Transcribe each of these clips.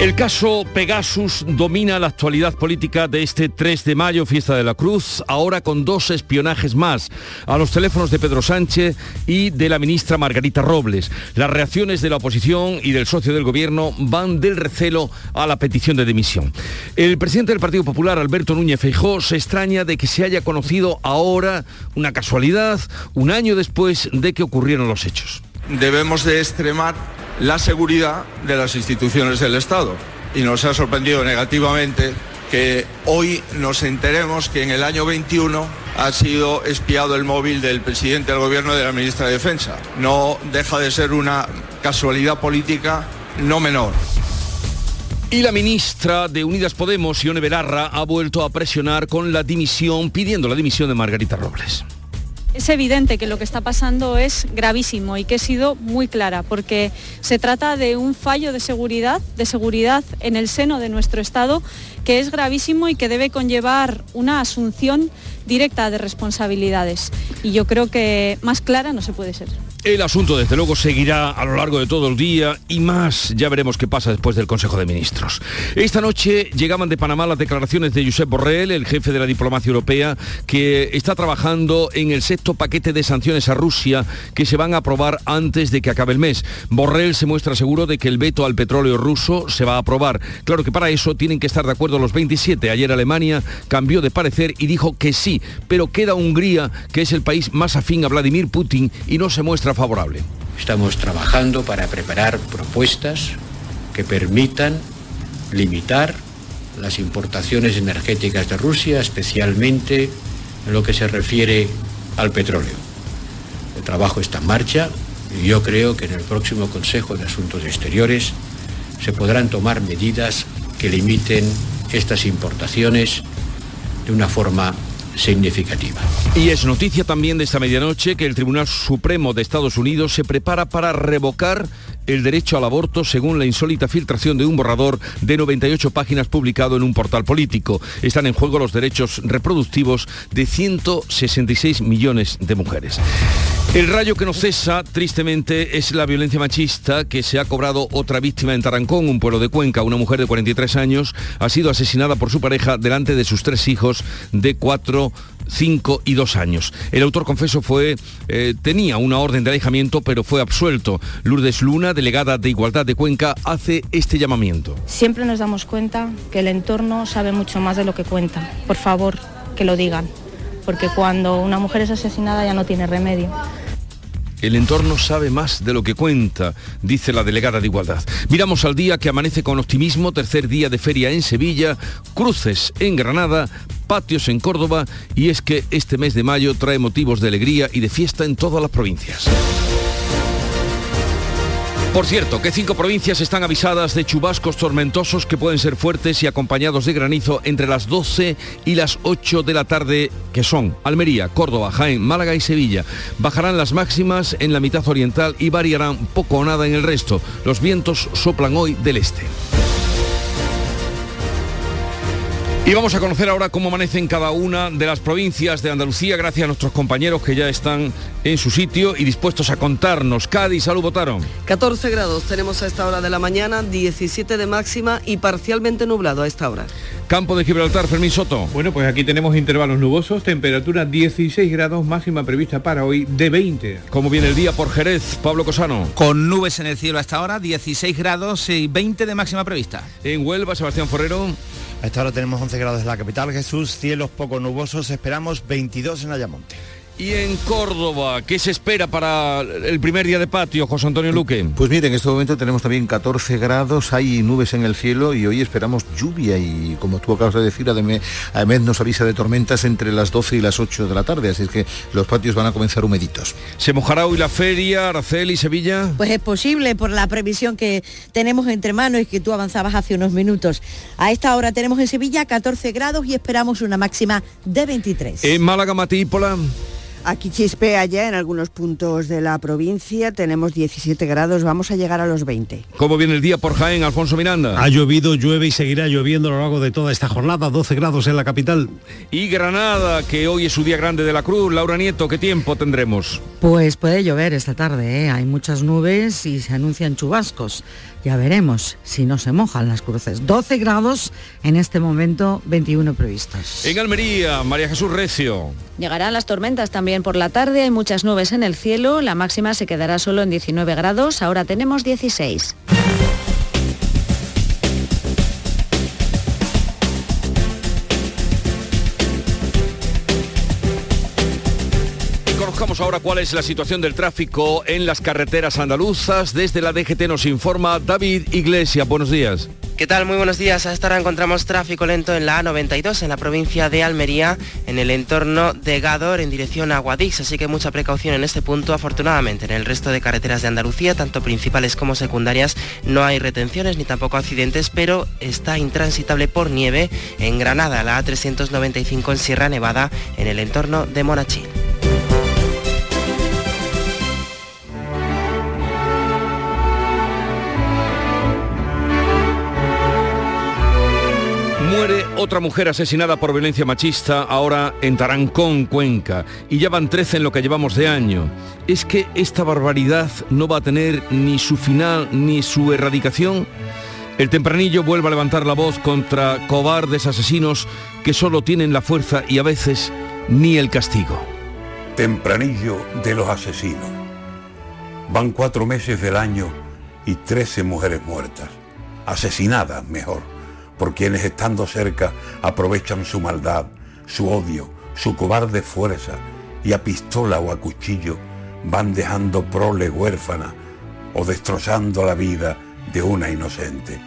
El caso Pegasus domina la actualidad política de este 3 de mayo, fiesta de la Cruz, ahora con dos espionajes más, a los teléfonos de Pedro Sánchez y de la ministra Margarita Robles. Las reacciones de la oposición y del socio del gobierno van del recelo a la petición de dimisión. El presidente del Partido Popular, Alberto Núñez Feijó, se extraña de que se haya conocido ahora, una casualidad, un año después de que ocurrieron los hechos. Debemos de extremar la seguridad de las instituciones del Estado. Y nos ha sorprendido negativamente que hoy nos enteremos que en el año 21 ha sido espiado el móvil del presidente del gobierno y de la ministra de Defensa. No deja de ser una casualidad política no menor. Y la ministra de Unidas Podemos, Ione Belarra, ha vuelto a presionar con la dimisión, pidiendo la dimisión de Margarita Robles. Es evidente que lo que está pasando es gravísimo y que he sido muy clara, porque se trata de un fallo de seguridad, de seguridad en el seno de nuestro Estado, que es gravísimo y que debe conllevar una asunción directa de responsabilidades. Y yo creo que más clara no se puede ser. El asunto, desde luego, seguirá a lo largo de todo el día y más. Ya veremos qué pasa después del Consejo de Ministros. Esta noche llegaban de Panamá las declaraciones de Josep Borrell, el jefe de la diplomacia europea, que está trabajando en el sexto paquete de sanciones a Rusia que se van a aprobar antes de que acabe el mes. Borrell se muestra seguro de que el veto al petróleo ruso se va a aprobar. Claro que para eso tienen que estar de acuerdo los 27. Ayer Alemania cambió de parecer y dijo que sí, pero queda Hungría, que es el país más afín a Vladimir Putin y no se muestra favorable. Estamos trabajando para preparar propuestas que permitan limitar las importaciones energéticas de Rusia, especialmente en lo que se refiere al petróleo. El trabajo está en marcha y yo creo que en el próximo Consejo de Asuntos Exteriores se podrán tomar medidas que limiten estas importaciones de una forma significativa. Y es noticia también de esta medianoche que el Tribunal Supremo de Estados Unidos se prepara para revocar el derecho al aborto según la insólita filtración de un borrador de 98 páginas publicado en un portal político. Están en juego los derechos reproductivos de 166 millones de mujeres. El rayo que no cesa, tristemente, es la violencia machista que se ha cobrado otra víctima en Tarancón, un pueblo de Cuenca. Una mujer de 43 años ha sido asesinada por su pareja delante de sus tres hijos de 4, 5 y 2 años. El autor confeso fue, eh, tenía una orden de alejamiento, pero fue absuelto. Lourdes Luna, delegada de Igualdad de Cuenca, hace este llamamiento. Siempre nos damos cuenta que el entorno sabe mucho más de lo que cuenta. Por favor, que lo digan, porque cuando una mujer es asesinada ya no tiene remedio. El entorno sabe más de lo que cuenta, dice la delegada de Igualdad. Miramos al día que amanece con optimismo, tercer día de feria en Sevilla, cruces en Granada, patios en Córdoba y es que este mes de mayo trae motivos de alegría y de fiesta en todas las provincias. Por cierto, que cinco provincias están avisadas de chubascos tormentosos que pueden ser fuertes y acompañados de granizo entre las 12 y las 8 de la tarde, que son Almería, Córdoba, Jaén, Málaga y Sevilla. Bajarán las máximas en la mitad oriental y variarán poco o nada en el resto. Los vientos soplan hoy del este. Y vamos a conocer ahora cómo amanece en cada una de las provincias de Andalucía, gracias a nuestros compañeros que ya están en su sitio y dispuestos a contarnos. Cádiz, salud, votaron. 14 grados tenemos a esta hora de la mañana, 17 de máxima y parcialmente nublado a esta hora. Campo de Gibraltar, Fermín Soto. Bueno, pues aquí tenemos intervalos nubosos, temperatura 16 grados, máxima prevista para hoy de 20. ¿Cómo viene el día por Jerez, Pablo Cosano? Con nubes en el cielo hasta ahora, 16 grados y 20 de máxima prevista. En Huelva, Sebastián Forrero. A esta hora tenemos 11 grados en la capital, Jesús, cielos poco nubosos, esperamos 22 en Ayamonte. Y en Córdoba, ¿qué se espera para el primer día de patio, José Antonio Luque? Pues mire, en este momento tenemos también 14 grados, hay nubes en el cielo y hoy esperamos lluvia y como tú acabas de decir, además nos avisa de tormentas entre las 12 y las 8 de la tarde, así es que los patios van a comenzar humeditos. ¿Se mojará hoy la feria, Aracel y Sevilla? Pues es posible por la previsión que tenemos entre manos y que tú avanzabas hace unos minutos. A esta hora tenemos en Sevilla 14 grados y esperamos una máxima de 23. En Málaga, Matípola. Aquí chispea ya en algunos puntos de la provincia, tenemos 17 grados, vamos a llegar a los 20. ¿Cómo viene el día por Jaén, Alfonso Miranda? Ha llovido, llueve y seguirá lloviendo a lo largo de toda esta jornada, 12 grados en la capital. Y Granada, que hoy es su día grande de la Cruz. Laura Nieto, ¿qué tiempo tendremos? Pues puede llover esta tarde, ¿eh? hay muchas nubes y se anuncian chubascos. Ya veremos si no se mojan las cruces. 12 grados en este momento, 21 previstos. En Almería, María Jesús Recio. Llegarán las tormentas también por la tarde, hay muchas nubes en el cielo, la máxima se quedará solo en 19 grados, ahora tenemos 16. Conozcamos ahora cuál es la situación del tráfico en las carreteras andaluzas. Desde la DGT nos informa David Iglesias. Buenos días. ¿Qué tal? Muy buenos días. A esta hora encontramos tráfico lento en la A92 en la provincia de Almería, en el entorno de Gador en dirección a Guadix, así que mucha precaución en este punto. Afortunadamente, en el resto de carreteras de Andalucía, tanto principales como secundarias, no hay retenciones ni tampoco accidentes, pero está intransitable por nieve en Granada, la A395 en Sierra Nevada, en el entorno de Monachil. Otra mujer asesinada por violencia machista ahora en Tarancón, Cuenca, y ya van 13 en lo que llevamos de año. ¿Es que esta barbaridad no va a tener ni su final ni su erradicación? El tempranillo vuelve a levantar la voz contra cobardes asesinos que solo tienen la fuerza y a veces ni el castigo. Tempranillo de los asesinos. Van cuatro meses del año y 13 mujeres muertas, asesinadas mejor por quienes estando cerca aprovechan su maldad, su odio, su cobarde fuerza y a pistola o a cuchillo van dejando prole huérfana o destrozando la vida de una inocente.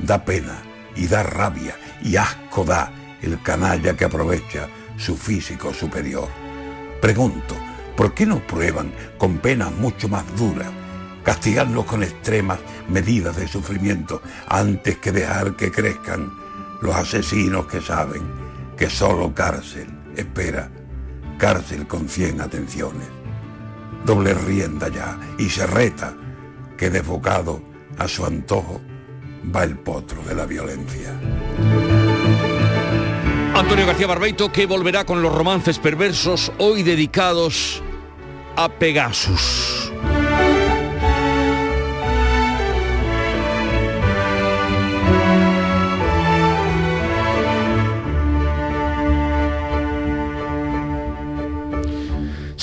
Da pena y da rabia y asco da el canalla que aprovecha su físico superior. Pregunto, ¿por qué no prueban con penas mucho más duras castigarlos con extremas medidas de sufrimiento antes que dejar que crezcan los asesinos que saben que solo cárcel espera, cárcel con cien atenciones. Doble rienda ya y se reta que desbocado a su antojo va el potro de la violencia. Antonio García Barbeito que volverá con los romances perversos hoy dedicados a Pegasus.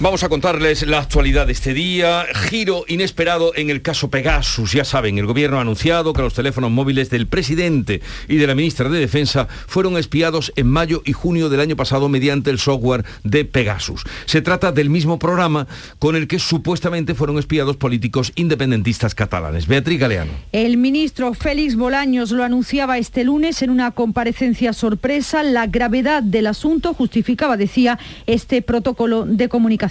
Vamos a contarles la actualidad de este día. Giro inesperado en el caso Pegasus. Ya saben, el gobierno ha anunciado que los teléfonos móviles del presidente y de la ministra de Defensa fueron espiados en mayo y junio del año pasado mediante el software de Pegasus. Se trata del mismo programa con el que supuestamente fueron espiados políticos independentistas catalanes. Beatriz Galeano. El ministro Félix Bolaños lo anunciaba este lunes en una comparecencia sorpresa. La gravedad del asunto justificaba, decía, este protocolo de comunicación.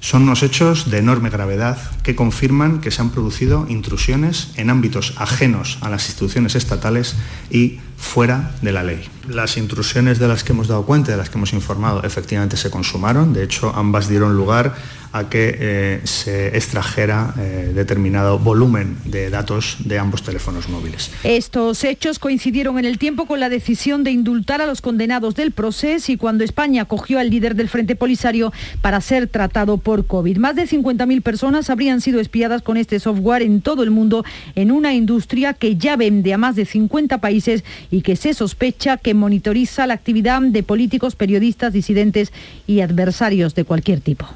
Son unos hechos de enorme gravedad que confirman que se han producido intrusiones en ámbitos ajenos a las instituciones estatales y fuera de la ley. Las intrusiones de las que hemos dado cuenta, de las que hemos informado, efectivamente se consumaron. De hecho, ambas dieron lugar a que eh, se extrajera eh, determinado volumen de datos de ambos teléfonos móviles. Estos hechos coincidieron en el tiempo con la decisión de indultar a los condenados del proceso y cuando España acogió al líder del Frente Polisario para ser tratado por COVID. Más de 50.000 personas habrían sido espiadas con este software en todo el mundo en una industria que ya vende a más de 50 países y que se sospecha que monitoriza la actividad de políticos, periodistas, disidentes y adversarios de cualquier tipo.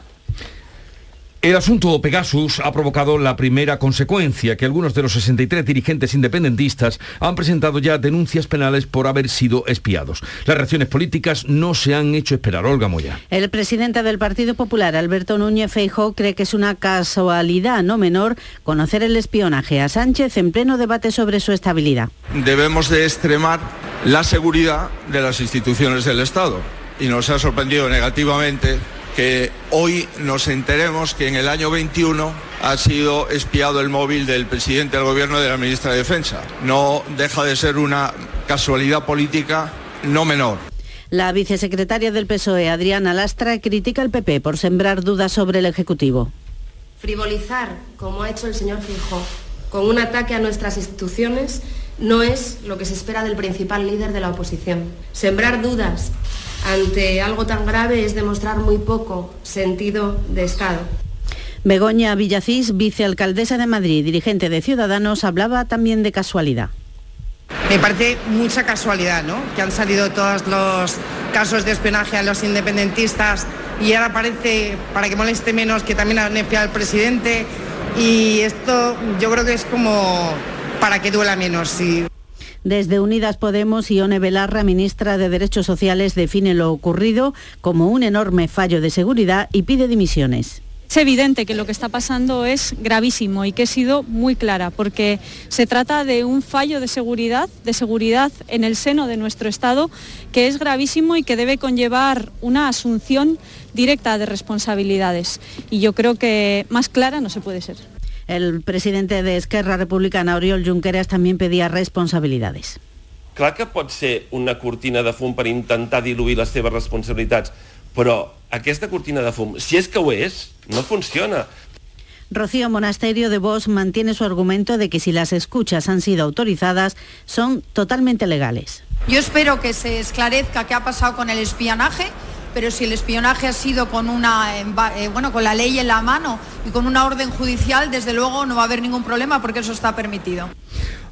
El asunto Pegasus ha provocado la primera consecuencia, que algunos de los 63 dirigentes independentistas han presentado ya denuncias penales por haber sido espiados. Las reacciones políticas no se han hecho esperar. Olga Moya. El presidente del Partido Popular, Alberto Núñez Feijóo, cree que es una casualidad no menor conocer el espionaje a Sánchez en pleno debate sobre su estabilidad. Debemos de extremar la seguridad de las instituciones del Estado y nos ha sorprendido negativamente que hoy nos enteremos que en el año 21 ha sido espiado el móvil del presidente del gobierno y de la ministra de Defensa. No deja de ser una casualidad política no menor. La vicesecretaria del PSOE, Adriana Lastra, critica al PP por sembrar dudas sobre el Ejecutivo. Frivolizar, como ha hecho el señor Fijo, con un ataque a nuestras instituciones no es lo que se espera del principal líder de la oposición. Sembrar dudas ante algo tan grave es demostrar muy poco sentido de Estado. Begoña Villacís, vicealcaldesa de Madrid, dirigente de Ciudadanos, hablaba también de casualidad. Me parece mucha casualidad, ¿no? Que han salido todos los casos de espionaje a los independentistas y ahora parece, para que moleste menos, que también han espiado al presidente. Y esto yo creo que es como para que duela menos. Desde Unidas Podemos, Ione Belarra, ministra de Derechos Sociales, define lo ocurrido como un enorme fallo de seguridad y pide dimisiones. Es evidente que lo que está pasando es gravísimo y que he sido muy clara, porque se trata de un fallo de seguridad, de seguridad en el seno de nuestro Estado, que es gravísimo y que debe conllevar una asunción directa de responsabilidades. Y yo creo que más clara no se puede ser. El presidente de Esquerra Republicana, Oriol Junqueras, también pedía responsabilidades. Clar que pot ser una cortina de fum per intentar diluir les seves responsabilitats, però aquesta cortina de fum, si és que ho és, no funciona. Rocío Monasterio de Vos mantiene su argumento de que si las escuchas han sido autorizadas, son totalmente legales. Yo espero que se esclarezca qué ha pasado con el espionaje, pero si el espionaje ha sido con una eh, bueno, con la ley en la mano y con una orden judicial, desde luego no va a haber ningún problema porque eso está permitido.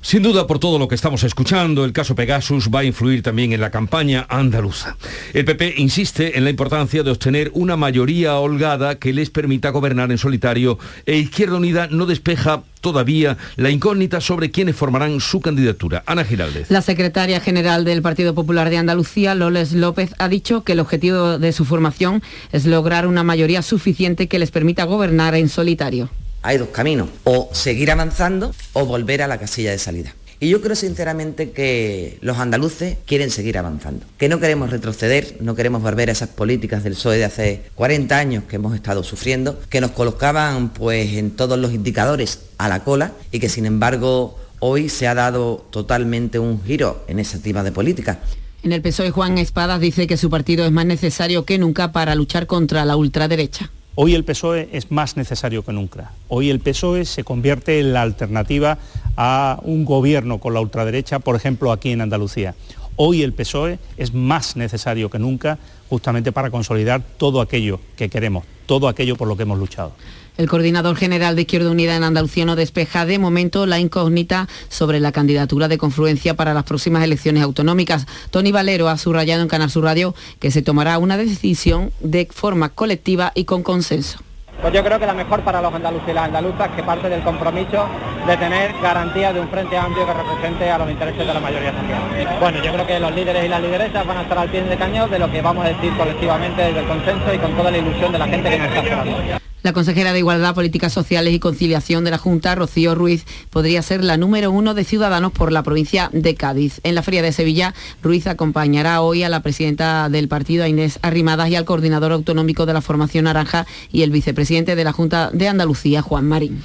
Sin duda, por todo lo que estamos escuchando, el caso Pegasus va a influir también en la campaña andaluza. El PP insiste en la importancia de obtener una mayoría holgada que les permita gobernar en solitario e Izquierda Unida no despeja todavía la incógnita sobre quiénes formarán su candidatura. Ana Giraldez. La secretaria general del Partido Popular de Andalucía, Loles López, ha dicho que el objetivo de su formación es lograr una mayoría suficiente que les permita gobernar en solitario hay dos caminos, o seguir avanzando o volver a la casilla de salida. Y yo creo sinceramente que los andaluces quieren seguir avanzando, que no queremos retroceder, no queremos volver a esas políticas del PSOE de hace 40 años que hemos estado sufriendo, que nos colocaban pues en todos los indicadores a la cola y que sin embargo hoy se ha dado totalmente un giro en esa tipo de política. En el PSOE Juan Espadas dice que su partido es más necesario que nunca para luchar contra la ultraderecha. Hoy el PSOE es más necesario que nunca. Hoy el PSOE se convierte en la alternativa a un gobierno con la ultraderecha, por ejemplo, aquí en Andalucía. Hoy el PSOE es más necesario que nunca justamente para consolidar todo aquello que queremos, todo aquello por lo que hemos luchado. El coordinador general de Izquierda Unida en Andalucía no despeja de momento la incógnita sobre la candidatura de confluencia para las próximas elecciones autonómicas. Tony Valero ha subrayado en Canal Sur Radio que se tomará una decisión de forma colectiva y con consenso. Pues yo creo que la mejor para los andaluces y las andaluzas que parte del compromiso de tener garantía de un frente amplio que represente a los intereses de la mayoría social. Bueno, yo creo que los líderes y las lideresas van a estar al pie de cañón de lo que vamos a decir colectivamente desde el consenso y con toda la ilusión de la gente que nos está esperando. La consejera de Igualdad, Políticas Sociales y Conciliación de la Junta, Rocío Ruiz, podría ser la número uno de Ciudadanos por la provincia de Cádiz. En la Feria de Sevilla, Ruiz acompañará hoy a la presidenta del partido, Inés Arrimadas, y al coordinador autonómico de la Formación Naranja y el vicepresidente de la Junta de Andalucía, Juan Marín.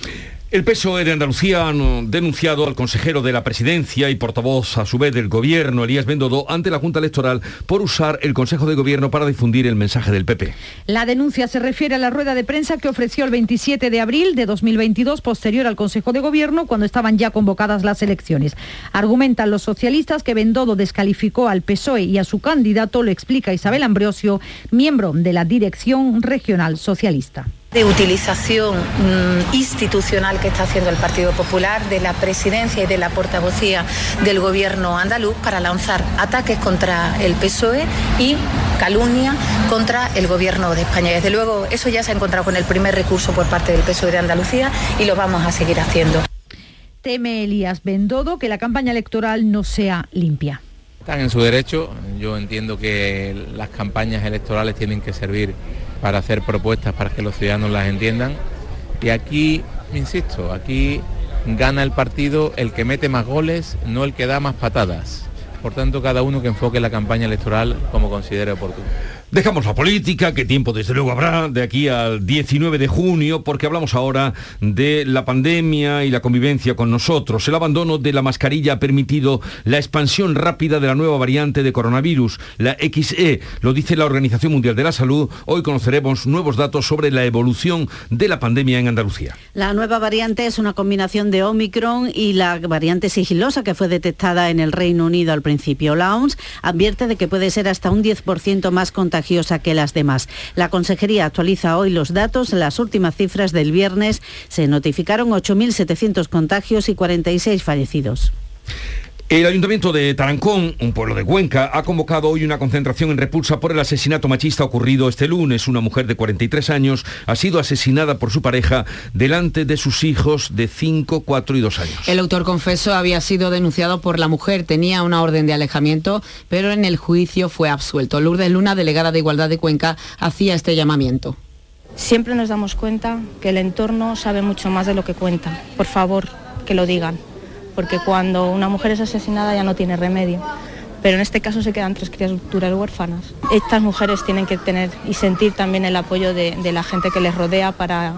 El PSOE de Andalucía ha denunciado al consejero de la presidencia y portavoz a su vez del gobierno, Elías Bendodo, ante la Junta Electoral por usar el Consejo de Gobierno para difundir el mensaje del PP. La denuncia se refiere a la rueda de prensa que ofreció el 27 de abril de 2022, posterior al Consejo de Gobierno, cuando estaban ya convocadas las elecciones. Argumentan los socialistas que Bendodo descalificó al PSOE y a su candidato, lo explica Isabel Ambrosio, miembro de la Dirección Regional Socialista de utilización mm, institucional que está haciendo el Partido Popular de la presidencia y de la portavocía del gobierno andaluz para lanzar ataques contra el PSOE y calumnia contra el gobierno de España. Desde luego, eso ya se ha encontrado con el primer recurso por parte del PSOE de Andalucía y lo vamos a seguir haciendo. Teme Elías Bendodo que la campaña electoral no sea limpia. Están en su derecho. Yo entiendo que las campañas electorales tienen que servir para hacer propuestas para que los ciudadanos las entiendan. Y aquí, insisto, aquí gana el partido el que mete más goles, no el que da más patadas. Por tanto, cada uno que enfoque la campaña electoral como considere oportuno. Dejamos la política, que tiempo desde luego habrá de aquí al 19 de junio, porque hablamos ahora de la pandemia y la convivencia con nosotros. El abandono de la mascarilla ha permitido la expansión rápida de la nueva variante de coronavirus, la XE, lo dice la Organización Mundial de la Salud. Hoy conoceremos nuevos datos sobre la evolución de la pandemia en Andalucía. La nueva variante es una combinación de Omicron y la variante sigilosa que fue detectada en el Reino Unido al principio. La OMS advierte de que puede ser hasta un 10% más contagiosa que las demás. La Consejería actualiza hoy los datos. Las últimas cifras del viernes se notificaron 8.700 contagios y 46 fallecidos. El Ayuntamiento de Tarancón, un pueblo de Cuenca, ha convocado hoy una concentración en repulsa por el asesinato machista ocurrido este lunes. Una mujer de 43 años ha sido asesinada por su pareja delante de sus hijos de 5, 4 y 2 años. El autor confeso había sido denunciado por la mujer, tenía una orden de alejamiento, pero en el juicio fue absuelto. Lourdes Luna, delegada de Igualdad de Cuenca, hacía este llamamiento. Siempre nos damos cuenta que el entorno sabe mucho más de lo que cuenta. Por favor, que lo digan porque cuando una mujer es asesinada ya no tiene remedio. Pero en este caso se quedan tres criaturas huérfanas. Estas mujeres tienen que tener y sentir también el apoyo de, la gente que les rodea para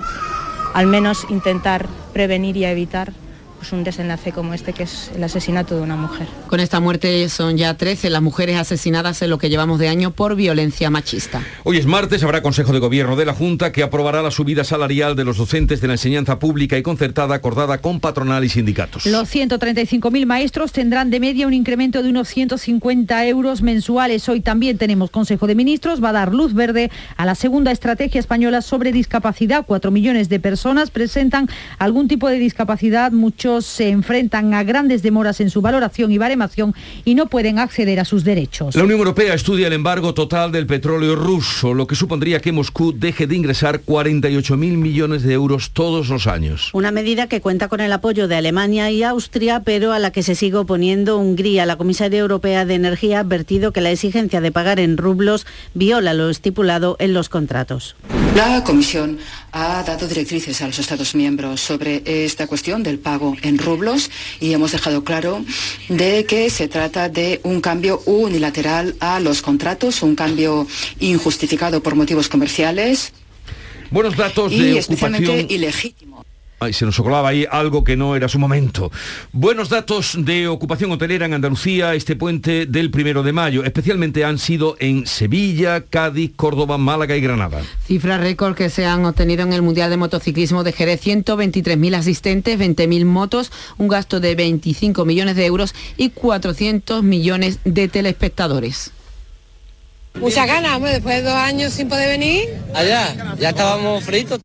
al menos intentar prevenir y evitar pues un desenlace como este que es el asesinato de una mujer. Con esta muerte son ya 13 las mujeres asesinadas en lo que llevamos de año por violencia machista. Hoy es martes, habrá Consejo de Gobierno de la Junta que aprobará la subida salarial de los docentes de la enseñanza pública y concertada acordada con patronal y sindicatos. Los 135.000 maestros tendrán de media un incremento de unos 150 euros mensuales. Hoy también tenemos Consejo de Ministros, va a dar luz verde a la segunda estrategia española sobre discapacidad. Cuatro millones de personas presentan algún tipo de discapacidad, mucho se enfrentan a grandes demoras en su valoración y baremación y no pueden acceder a sus derechos. La Unión Europea estudia el embargo total del petróleo ruso, lo que supondría que Moscú deje de ingresar 48.000 millones de euros todos los años. Una medida que cuenta con el apoyo de Alemania y Austria, pero a la que se sigue oponiendo Hungría. La comisaria europea de Energía ha advertido que la exigencia de pagar en rublos viola lo estipulado en los contratos. La Comisión ha dado directrices a los Estados miembros sobre esta cuestión del pago en rublos y hemos dejado claro de que se trata de un cambio unilateral a los contratos, un cambio injustificado por motivos comerciales. Buenos datos y de especialmente ocupación. ilegítimo. Ay, se nos colaba ahí algo que no era su momento. Buenos datos de ocupación hotelera en Andalucía este puente del primero de mayo. Especialmente han sido en Sevilla, Cádiz, Córdoba, Málaga y Granada. Cifras récord que se han obtenido en el Mundial de Motociclismo de Jerez. 123.000 asistentes, 20.000 motos, un gasto de 25 millones de euros y 400 millones de telespectadores. Muchas ganas, hombre, después de dos años sin poder venir. Allá, ya estábamos fritos.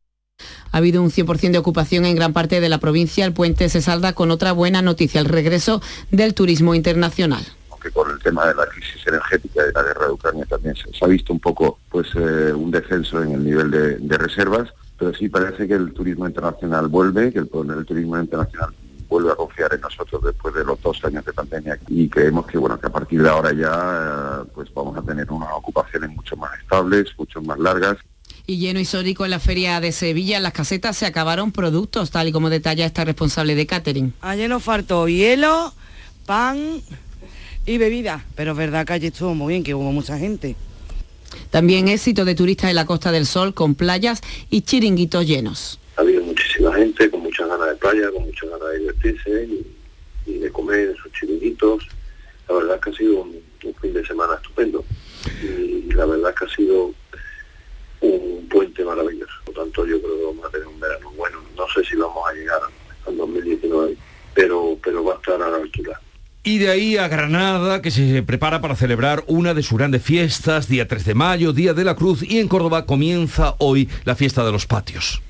Ha habido un 100% de ocupación en gran parte de la provincia. El puente se salda con otra buena noticia, el regreso del turismo internacional. Aunque con el tema de la crisis energética y de la guerra de Ucrania también se, ha visto un poco pues eh, un descenso en el nivel de, de, reservas, pero sí parece que el turismo internacional vuelve, que el, el turismo internacional vuelve a confiar en nosotros después de los dos años de pandemia y creemos que bueno que a partir de ahora ya eh, pues vamos a tener unas ocupaciones mucho más estables, mucho más largas y lleno histórico en la feria de Sevilla. En las casetas se acabaron productos, tal y como detalla esta responsable de catering. Ayer nos faltó hielo, pan y bebida, pero es verdad que allí estuvo muy bien, que hubo mucha gente. También éxito de turistas en la Costa del Sol con playas y chiringuitos llenos. Ha habido muchísima gente con muchas ganas de playa, con muchas ganas de divertirse y, y de comer en sus chiringuitos. La verdad es que ha sido un, un fin de semana estupendo y la verdad es que ha sido un puente maravilloso. Por tanto, yo creo que vamos a tener un verano bueno. No sé si vamos a llegar al 2019, pero, pero va a estar a la altura. Y de ahí a Granada, que se prepara para celebrar una de sus grandes fiestas, día 3 de mayo, Día de la Cruz, y en Córdoba comienza hoy la fiesta de los patios.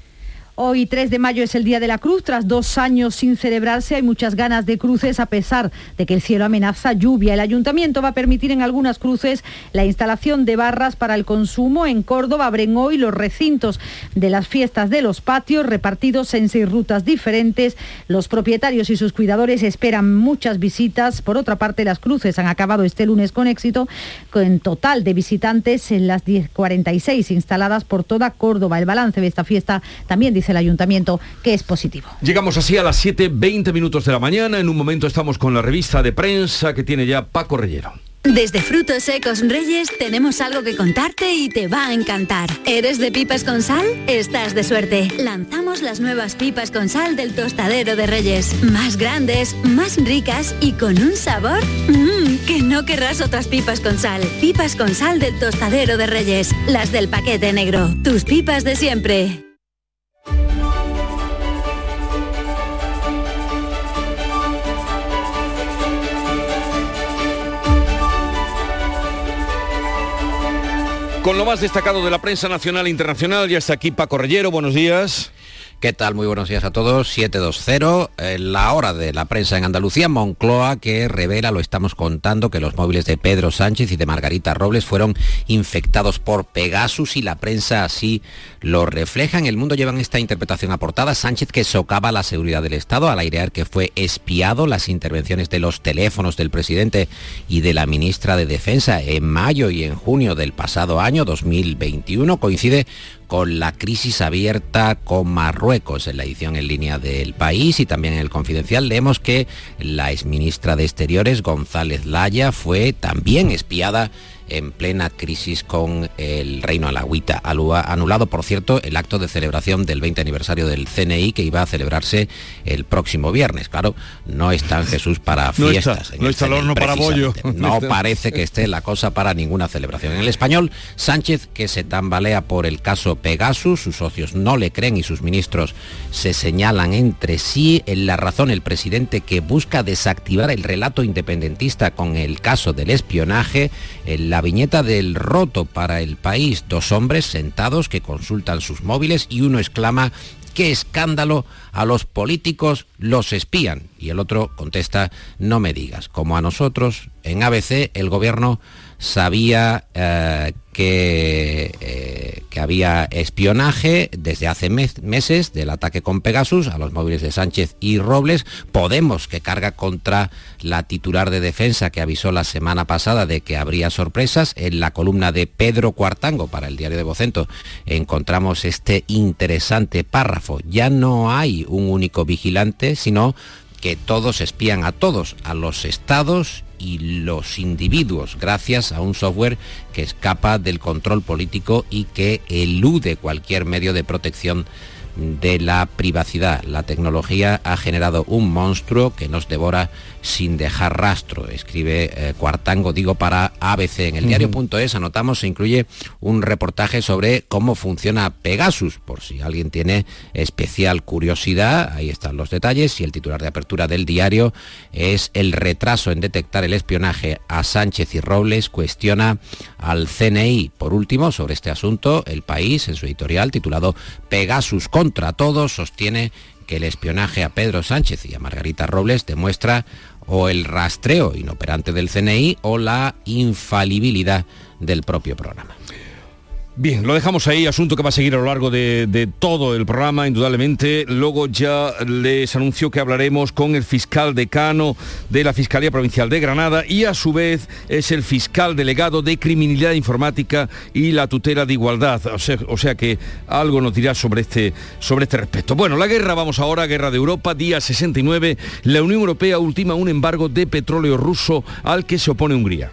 Hoy 3 de mayo es el Día de la Cruz. Tras dos años sin celebrarse hay muchas ganas de cruces a pesar de que el cielo amenaza lluvia. El ayuntamiento va a permitir en algunas cruces la instalación de barras para el consumo. En Córdoba abren hoy los recintos de las fiestas de los patios repartidos en seis rutas diferentes. Los propietarios y sus cuidadores esperan muchas visitas. Por otra parte, las cruces han acabado este lunes con éxito, con total de visitantes en las 1046 instaladas por toda Córdoba. El balance de esta fiesta también dice el ayuntamiento que es positivo. Llegamos así a las 7.20 minutos de la mañana. En un momento estamos con la revista de prensa que tiene ya Paco Rellero. Desde Frutos Secos Reyes tenemos algo que contarte y te va a encantar. ¿Eres de pipas con sal? Estás de suerte. Lanzamos las nuevas pipas con sal del tostadero de Reyes. Más grandes, más ricas y con un sabor mmm, que no querrás otras pipas con sal. Pipas con sal del tostadero de Reyes. Las del paquete negro. Tus pipas de siempre. Con lo más destacado de la prensa nacional e internacional, ya está aquí Paco Rellero, buenos días. ¿Qué tal? Muy buenos días a todos. 720, eh, la hora de la prensa en Andalucía, Moncloa, que revela, lo estamos contando, que los móviles de Pedro Sánchez y de Margarita Robles fueron infectados por Pegasus y la prensa así lo refleja. En el mundo llevan esta interpretación aportada. Sánchez que socava la seguridad del Estado al airear que fue espiado las intervenciones de los teléfonos del presidente y de la ministra de Defensa en mayo y en junio del pasado año 2021. Coincide con la crisis abierta con Marruecos. En la edición en línea del país y también en el confidencial leemos que la exministra de Exteriores, González Laya, fue también espiada en plena crisis con el Reino Alagüita. Anulado, por cierto, el acto de celebración del 20 aniversario del CNI que iba a celebrarse el próximo viernes. Claro, no está en Jesús para fiestas. No está, el, horno para bollo. No parece que esté la cosa para ninguna celebración. En el español, Sánchez, que se tambalea por el caso Pegasus, sus socios no le creen y sus ministros se señalan entre sí. En la razón, el presidente que busca desactivar el relato independentista con el caso del espionaje, en la viñeta del roto para el país, dos hombres sentados que consultan sus móviles y uno exclama qué escándalo, a los políticos los espían. Y el otro contesta, no me digas, como a nosotros, en ABC el gobierno sabía eh, que, eh, que, había espionaje desde hace meses del ataque con Pegasus a los móviles de Sánchez y Robles. Podemos, que carga contra la titular de defensa que avisó la semana pasada de que habría sorpresas. En la columna de Pedro Cuartango para el diario de Vocento encontramos este interesante párrafo. Ya no hay un único vigilante, sino que todos espían a todos, a los estados y los individuos, gracias a un software que escapa del control político y que elude cualquier medio de protección de la privacidad. La tecnología ha generado un monstruo que nos devora sin dejar rastro, escribe eh, Cuartango, digo para ABC. En el diario.es anotamos, se incluye un reportaje sobre cómo funciona Pegasus, por si alguien tiene especial curiosidad, ahí están los detalles y el titular de apertura del diario es el retraso en detectar el espionaje a Sánchez y Robles, cuestiona al CNI. Por último, sobre este asunto, el país, en su editorial titulado Pegasus contra todos, sostiene que el espionaje a Pedro Sánchez y a Margarita Robles demuestra o el rastreo inoperante del CNI o la infalibilidad del propio programa. Bien, lo dejamos ahí, asunto que va a seguir a lo largo de, todo el programa, indudablemente. Luego ya les anunció que hablaremos con el fiscal decano de la Fiscalía Provincial de Granada y a su vez es el fiscal delegado de Criminalidad Informática y la tutela de igualdad. O sea, o sea que algo nos dirá sobre este, sobre este respecto. Bueno, la guerra, vamos ahora, guerra de Europa, día 69. La Unión Europea ultima un embargo de petróleo ruso al que se opone Hungría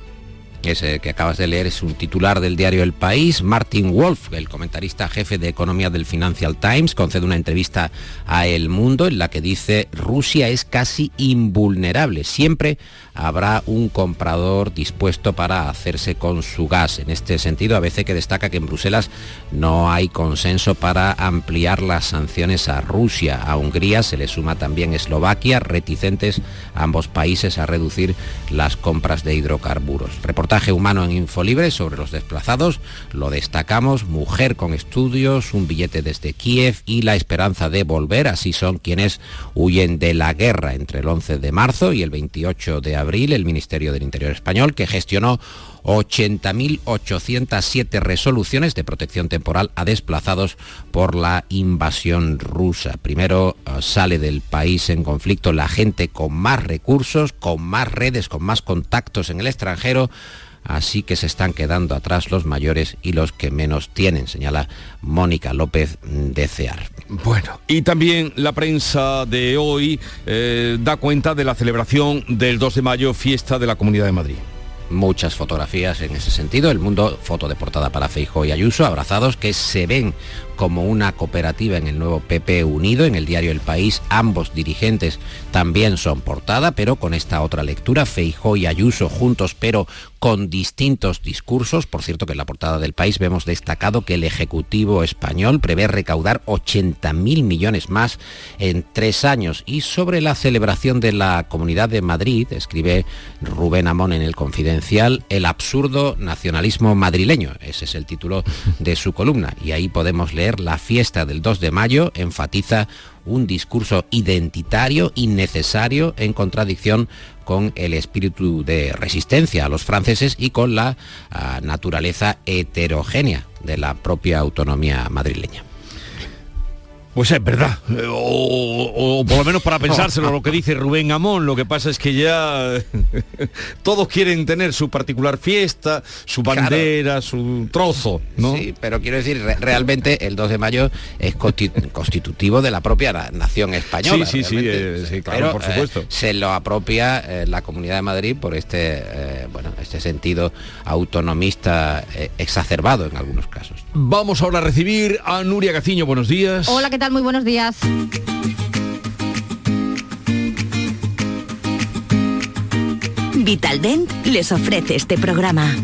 ese que acabas de leer es un titular del diario El País. Martin Wolf, el comentarista jefe de economía del Financial Times, concede una entrevista a El Mundo en la que dice Rusia es casi invulnerable. Siempre habrá un comprador dispuesto para hacerse con su gas. En este sentido, a veces que destaca que en Bruselas no hay consenso para ampliar las sanciones a Rusia. A Hungría se le suma también Eslovaquia, reticentes ambos países a reducir las compras de hidrocarburos reportaje humano en Infolibre sobre los desplazados lo destacamos, mujer con estudios, un billete desde Kiev y la esperanza de volver, así son quienes huyen de la guerra entre el 11 de marzo y el 28 de abril, el Ministerio del Interior español que gestionó 80.807 resoluciones de protección temporal a desplazados por la invasión rusa. Primero eh, sale del país en conflicto la gente con más recursos, con más redes, con más contactos en el extranjero así que se están quedando atrás los mayores y los que menos tienen, señala Mónica López de CEAR. Bueno, y también la prensa de hoy eh, da cuenta de la celebración del 2 de mayo, fiesta de la Comunidad de Madrid muchas fotografías en ese sentido. El mundo, foto de portada para Feijo y Ayuso, abrazados, que se ven como una cooperativa en el nuevo PP Unido, en el diario El País. Ambos dirigentes también son portada, pero con esta otra lectura, Feijo y Ayuso juntos, pero con distintos discursos. Por cierto que en la portada del País vemos destacado que el Ejecutivo español prevé recaudar 80.000 millones más en tres años. Y sobre la celebración de la Comunidad de Madrid, escribe Rubén Amón en el Confidencial, el absurdo nacionalismo madrileño. Ese es el título de su columna. Y ahí podemos leer la fiesta del 2 de mayo enfatiza un discurso identitario innecesario en contradicción con el espíritu de resistencia a los franceses y con la ah, naturaleza heterogénea de la propia autonomía madrileña. Pues es verdad, o, por lo menos para pensárselo lo que dice Rubén Amón, lo que pasa es que ya todos quieren tener su particular fiesta, su bandera, su trozo, ¿no? Sí, pero quiero decir, realmente el 2 de mayo es constitutivo de la propia nación española. Sí, sí, sí, eh, claro, por eh, supuesto. se lo apropia eh, la Comunidad de Madrid por este, bueno, este sentido autonomista exacerbado en algunos casos. Vamos ahora a recibir a Nuria Gaciño, buenos días. Hola, ¿qué Muy buenos días. Vitaldent les ofrece este programa.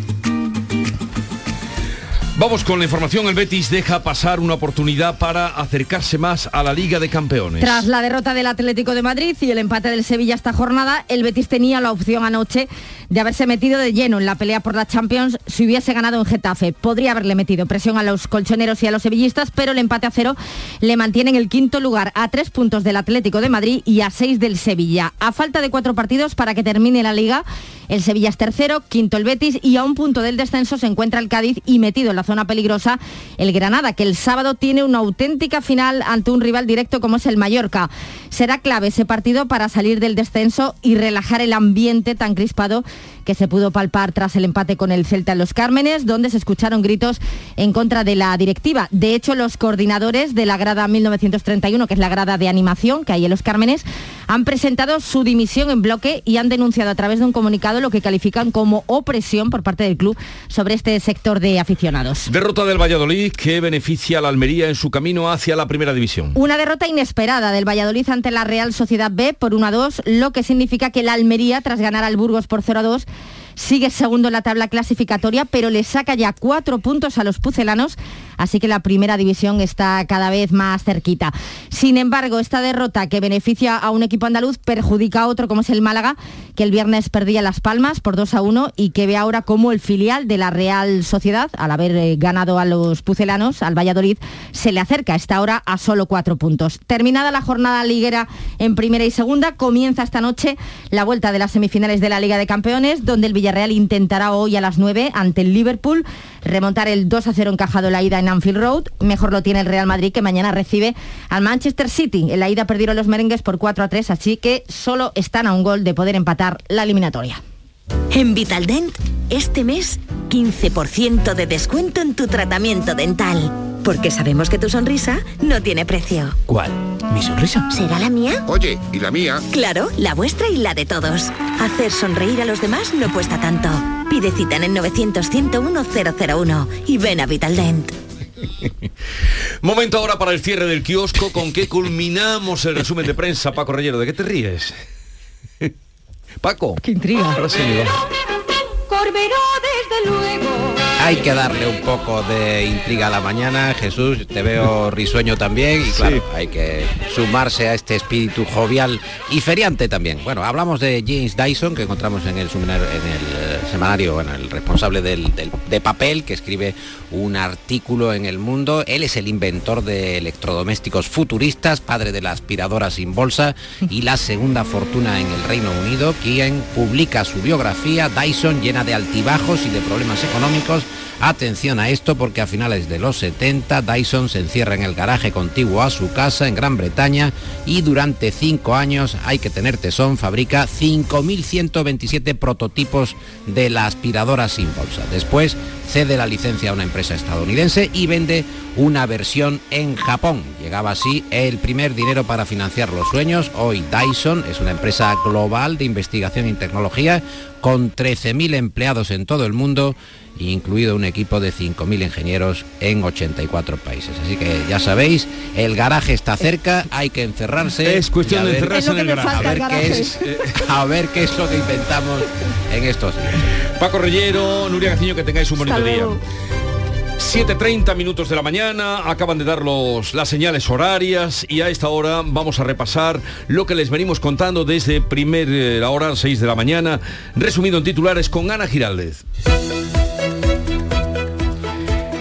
Vamos con la información. El Betis deja pasar una oportunidad para acercarse más a la Liga de Campeones. Tras la derrota del Atlético de Madrid y el empate del Sevilla esta jornada, el Betis tenía la opción anoche de haberse metido de lleno en la pelea por la Champions si hubiese ganado en Getafe. Podría haberle metido presión a los colchoneros y a los sevillistas, pero el empate a cero le mantiene en el quinto lugar a tres puntos del Atlético de Madrid y a seis del Sevilla. A falta de cuatro partidos para que termine la liga, el Sevilla es tercero, quinto el Betis y a un punto del descenso se encuentra el Cádiz y metido en la zona peligrosa el Granada, que el sábado tiene una auténtica final ante un rival directo como es el Mallorca. Será clave ese partido para salir del descenso y relajar el ambiente tan crispado que se pudo palpar tras el empate con el Celta en Los Cármenes, donde se escucharon gritos en contra de la directiva. De hecho, los coordinadores de la grada 1931, que es la grada de animación que hay en Los Cármenes, han presentado su dimisión en bloque y han denunciado a través de un comunicado lo que califican como opresión por parte del club sobre este sector de aficionados. Derrota del Valladolid que beneficia a la Almería en su camino hacia la primera división. Una derrota inesperada del Valladolid ante la Real Sociedad B por 1 a 2, lo que significa que la Almería, tras ganar al Burgos por 0 a 2, sigue segundo en la tabla clasificatoria, pero le saca ya cuatro puntos a los pucelanos, así que la primera división está cada vez más cerquita. Sin embargo, esta derrota que beneficia a un equipo andaluz perjudica a otro como es el Málaga, que el viernes perdía Las Palmas por 2 a 1 y que ve ahora como el filial de la Real Sociedad, al haber eh, ganado a los pucelanos, al Valladolid, se le acerca a esta hora a solo cuatro puntos. Terminada la jornada liguera en primera y segunda, comienza esta noche la vuelta de las semifinales de la Liga de Campeones, donde el Villarreal intentará hoy a las 9 ante el Liverpool remontar el 2 a 0 encajado la ida en Anfield Road. Mejor lo tiene el Real Madrid que mañana recibe al Manchester City. En la ida perdieron los merengues por 4 a 3, así que solo están a un gol de poder empatar la eliminatoria. En Vitaldent, este mes, 15% de descuento en tu tratamiento dental. Porque sabemos que tu sonrisa no tiene precio. ¿Cuál? ¿Mi sonrisa? ¿Será la mía? Oye, ¿y la mía? Claro, la vuestra y la de todos. Hacer sonreír a los demás no cuesta tanto. Pide cita en el 900-101-001 y ven a Vitaldent. Momento ahora para el cierre del kiosco con que culminamos el resumen de prensa. Paco Reyero, ¿de qué te ríes? Paco. Qué intriga. Corberó desde luego Hay que darle un poco de intriga a la mañana, Jesús, te veo risueño también y claro, hay que sumarse a este espíritu jovial y feriante también. Bueno, hablamos de James Dyson, que encontramos en el, en el eh, semanario, bueno, el responsable del, de papel, que escribe un artículo en El Mundo. Él es el inventor de electrodomésticos futuristas, padre de la aspiradora sin bolsa y la segunda fortuna en el Reino Unido, quien publica su biografía, Dyson, llena de altibajos y de problemas económicos Atención a esto porque a finales de los 70 Dyson se encierra en el garaje contiguo a su casa en Gran Bretaña y durante cinco años, hay que tener tesón, fabrica 5.127 prototipos de la aspiradora sin bolsa. Después cede la licencia a una empresa estadounidense y vende una versión en Japón. Llegaba así el primer dinero para financiar los sueños. Hoy Dyson es una empresa global de investigación y tecnología con 13.000 empleados en todo el mundo incluido un equipo de 5.000 ingenieros en 84 países. Así que ya sabéis, el garaje está cerca, hay que encerrarse. Es cuestión de encerrarse en el garaje. A ver, qué es, a ver qué es lo que inventamos en estos días. Paco Rellero, Nuria Gaciño, que tengáis un bonito día. 7.30 minutos de la mañana, acaban de dar los, las señales horarias y a esta hora vamos a repasar lo que les venimos contando desde primera eh, hora, 6 de la mañana, resumido en titulares con Ana Giraldez.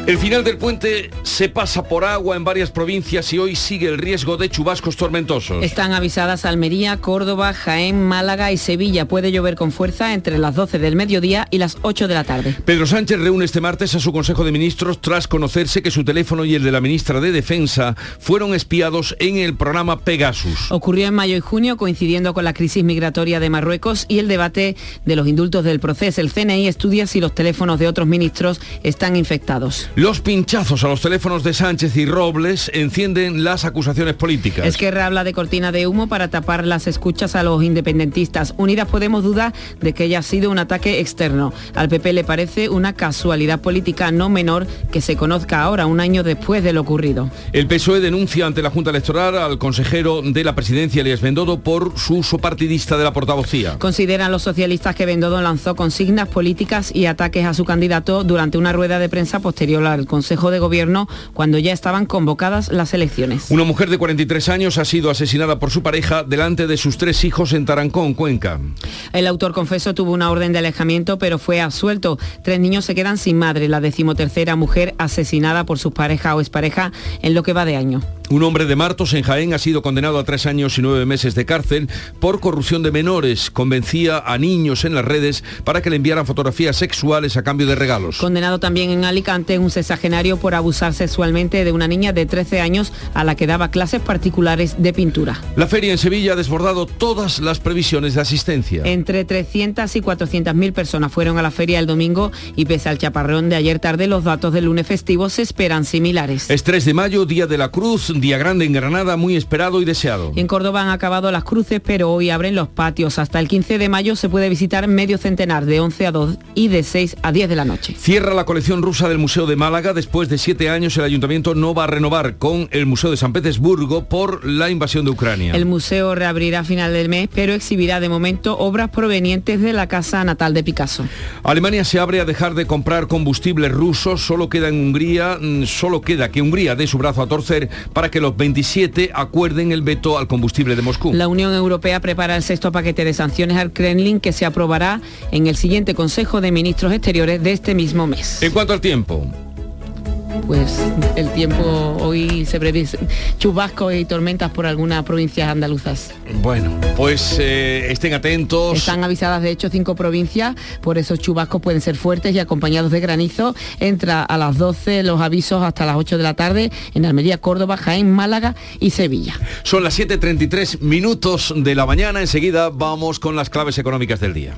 El final del puente se pasa por agua en varias provincias y hoy sigue el riesgo de chubascos tormentosos. Están avisadas Almería, Córdoba, Jaén, Málaga y Sevilla. Puede llover con fuerza entre las 12 del mediodía y las 8 de la tarde. Pedro Sánchez reúne este martes a su Consejo de Ministros tras conocerse que su teléfono y el de la ministra de Defensa fueron espiados en el programa Pegasus. Ocurrió en mayo y junio coincidiendo con la crisis migratoria de Marruecos y el debate de los indultos del proceso. El CNI estudia si los teléfonos de otros ministros están infectados. Los pinchazos a los teléfonos de Sánchez y Robles encienden las acusaciones políticas. Esquerra habla de cortina de humo para tapar las escuchas a los independentistas. Unidas Podemos duda de que haya sido un ataque externo. Al PP le parece una casualidad política no menor que se conozca ahora, un año después de lo ocurrido. El PSOE denuncia ante la Junta Electoral al consejero de la presidencia, Elías Bendodo, por su uso partidista de la portavocía. Consideran los socialistas que Bendodo lanzó consignas políticas y ataques a su candidato durante una rueda de prensa posterior al Consejo de Gobierno cuando ya estaban convocadas las elecciones. Una mujer de 43 años ha sido asesinada por su pareja delante de sus tres hijos en Tarancón, Cuenca. El autor confeso tuvo una orden de alejamiento pero fue absuelto. Tres niños se quedan sin madre, la decimotercera mujer asesinada por su pareja o expareja en lo que va de año. Un hombre de Martos, en Jaén, ha sido condenado a tres años y nueve meses de cárcel por corrupción de menores. Convencía a niños en las redes para que le enviaran fotografías sexuales a cambio de regalos. Condenado también en Alicante un sexagenario por abusar sexualmente de una niña de 13 años a la que daba clases particulares de pintura. La feria en Sevilla ha desbordado todas las previsiones de asistencia. Entre 300 y 400 mil personas fueron a la feria el domingo y pese al chaparrón de ayer tarde, los datos del lunes festivo se esperan similares. Es 3 de mayo, Día de la Cruz, día grande en Granada, muy esperado y deseado. En Córdoba han acabado las cruces, pero hoy abren los patios. Hasta el 15 de mayo se puede visitar medio centenar de 11 a 2 y de 6 a 10 de la noche. Cierra la colección rusa del Museo de Málaga. Después de siete años el ayuntamiento no va a renovar con el Museo de San Petersburgo por la invasión de Ucrania. El museo reabrirá a final del mes, pero exhibirá de momento obras provenientes de la casa natal de Picasso. Alemania se abre a dejar de comprar combustible ruso. Solo queda en Hungría, mm, solo queda que Hungría dé su brazo a torcer para que los 27 acuerden el veto al combustible de Moscú. La Unión Europea prepara el sexto paquete de sanciones al Kremlin que se aprobará en el siguiente Consejo de Ministros Exteriores de este mismo mes. En cuanto al tiempo, pues el tiempo hoy se prevé chubascos y tormentas por algunas provincias andaluzas. Bueno, pues eh, estén atentos. Están avisadas de hecho cinco provincias, por esos chubascos pueden ser fuertes y acompañados de granizo. Entra a las 12 los avisos hasta las 8 de la tarde en Almería, Córdoba, Jaén, Málaga y Sevilla. Son las 7.33 minutos de la mañana. Enseguida vamos con las claves económicas del día.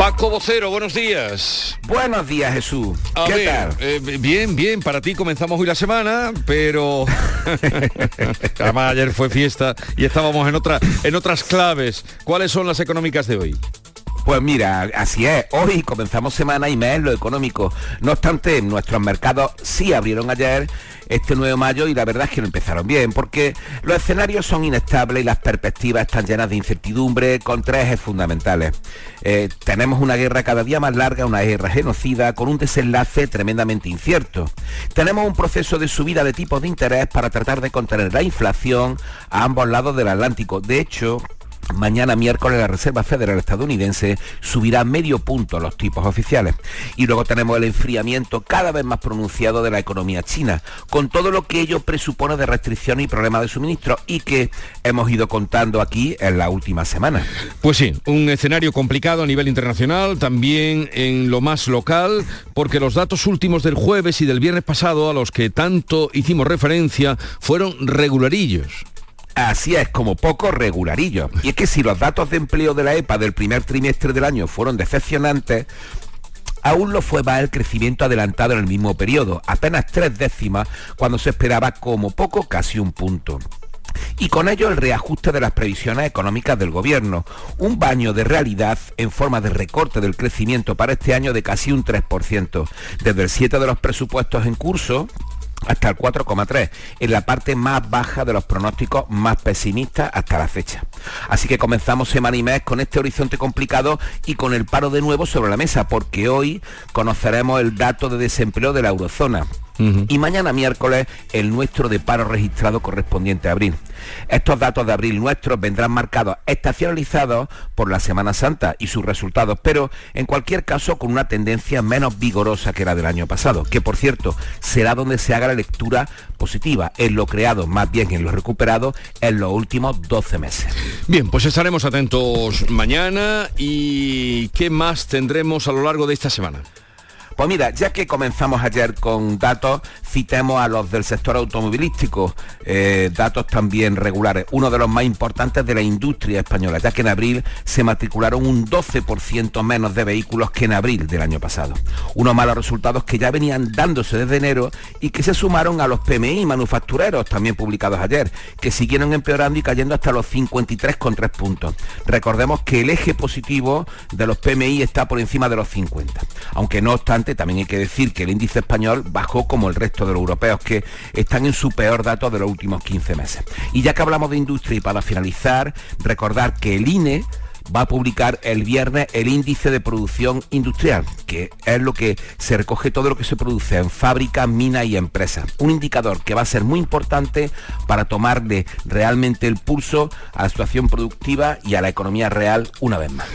Paco Vocero, buenos días. Buenos días, Jesús. A ¿Qué ver, tal? eh, bien, bien, para ti comenzamos hoy la semana, pero además ayer fue fiesta y estábamos en otra en otras claves. ¿Cuáles son las económicas de hoy? Pues mira, así es. Hoy comenzamos semana y mes lo económico. No obstante, nuestros mercados sí abrieron ayer este 9 de mayo y la verdad es que no empezaron bien porque los escenarios son inestables y las perspectivas están llenas de incertidumbre con tres ejes fundamentales. Eh, tenemos una guerra cada día más larga, una guerra genocida con un desenlace tremendamente incierto. Tenemos un proceso de subida de tipos de interés para tratar de contener la inflación a ambos lados del Atlántico. De hecho, Mañana miércoles la Reserva Federal estadounidense subirá medio punto los tipos oficiales. Y luego tenemos el enfriamiento cada vez más pronunciado de la economía china, con todo lo que ello presupone de restricciones y problemas de suministro y que hemos ido contando aquí en la última semana. Pues sí, un escenario complicado a nivel internacional, también en lo más local, porque los datos últimos del jueves y del viernes pasado, a los que tanto hicimos referencia, fueron regularillos. Así es, como poco regularillo. Y es que si los datos de empleo de la EPA del primer trimestre del año fueron decepcionantes, aún lo fue más el crecimiento adelantado en el mismo periodo, apenas tres décimas, cuando se esperaba como poco casi un punto. Y con ello el reajuste de las previsiones económicas del gobierno, un baño de realidad en forma de recorte del crecimiento para este año de casi un 3%, desde el 7 de los presupuestos en curso, hasta el 4,3, en la parte más baja de los pronósticos más pesimistas hasta la fecha. Así que comenzamos semana y mes con este horizonte complicado y con el paro de nuevo sobre la mesa, porque hoy conoceremos el dato de desempleo de la eurozona. Y mañana miércoles el nuestro de paro registrado correspondiente a abril. Estos datos de abril nuestros vendrán marcados estacionalizados por la Semana Santa y sus resultados, pero en cualquier caso con una tendencia menos vigorosa que la del año pasado, que por cierto será donde se haga la lectura positiva, en lo creado, más bien en lo recuperado en los últimos 12 meses. Bien, pues estaremos atentos mañana y ¿qué más tendremos a lo largo de esta semana? Pues mira, ya que comenzamos ayer con datos, citemos a los del sector automovilístico, eh, datos también regulares, uno de los más importantes de la industria española, ya que en abril se matricularon un 12% menos de vehículos que en abril del año pasado. Unos malos resultados que ya venían dándose desde enero y que se sumaron a los PMI manufactureros también publicados ayer, que siguieron empeorando y cayendo hasta los 53,3 puntos. Recordemos que el eje positivo de los PMI está por encima de los 50, aunque no obstante también hay que decir que el índice español bajó como el resto de los europeos que están en su peor dato de los últimos 15 meses. Y ya que hablamos de industria y para finalizar, recordar que el INE va a publicar el viernes el índice de producción industrial, que es lo que se recoge todo lo que se produce en fábricas, minas y empresas. Un indicador que va a ser muy importante para tomarle realmente el pulso a la situación productiva y a la economía real una vez más.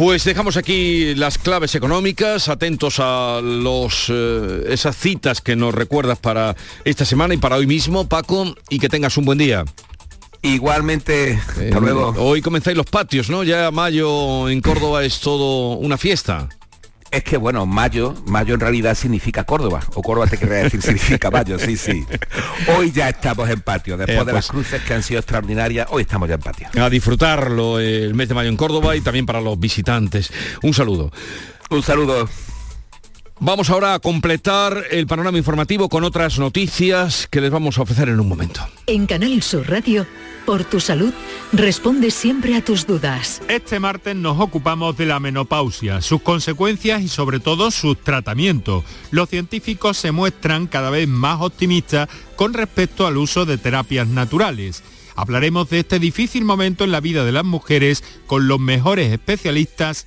Pues dejamos aquí las claves económicas, atentos a los, eh, esas citas que nos recuerdas para esta semana y para hoy mismo, Paco, y que tengas un buen día. Igualmente, hasta luego. Hoy comenzáis los patios, ¿no? Ya mayo en Córdoba es todo una fiesta. Es que bueno, mayo, mayo en realidad significa Córdoba, o Córdoba te quería decir significa mayo, sí, sí. Hoy ya estamos en patio, después Eh, de las pues- cruces que han sido extraordinarias, hoy estamos ya en patio. A disfrutarlo el mes de mayo en Córdoba y también para los visitantes. Un saludo. Un saludo. Vamos ahora a completar el panorama informativo con otras noticias que les vamos a ofrecer en un momento. En Canal Sur Radio, por tu salud, responde siempre a tus dudas. Este martes nos ocupamos de la menopausia, sus consecuencias y sobre todo sus tratamientos. Los científicos se muestran cada vez más optimistas con respecto al uso de terapias naturales. Hablaremos de este difícil momento en la vida de las mujeres con los mejores especialistas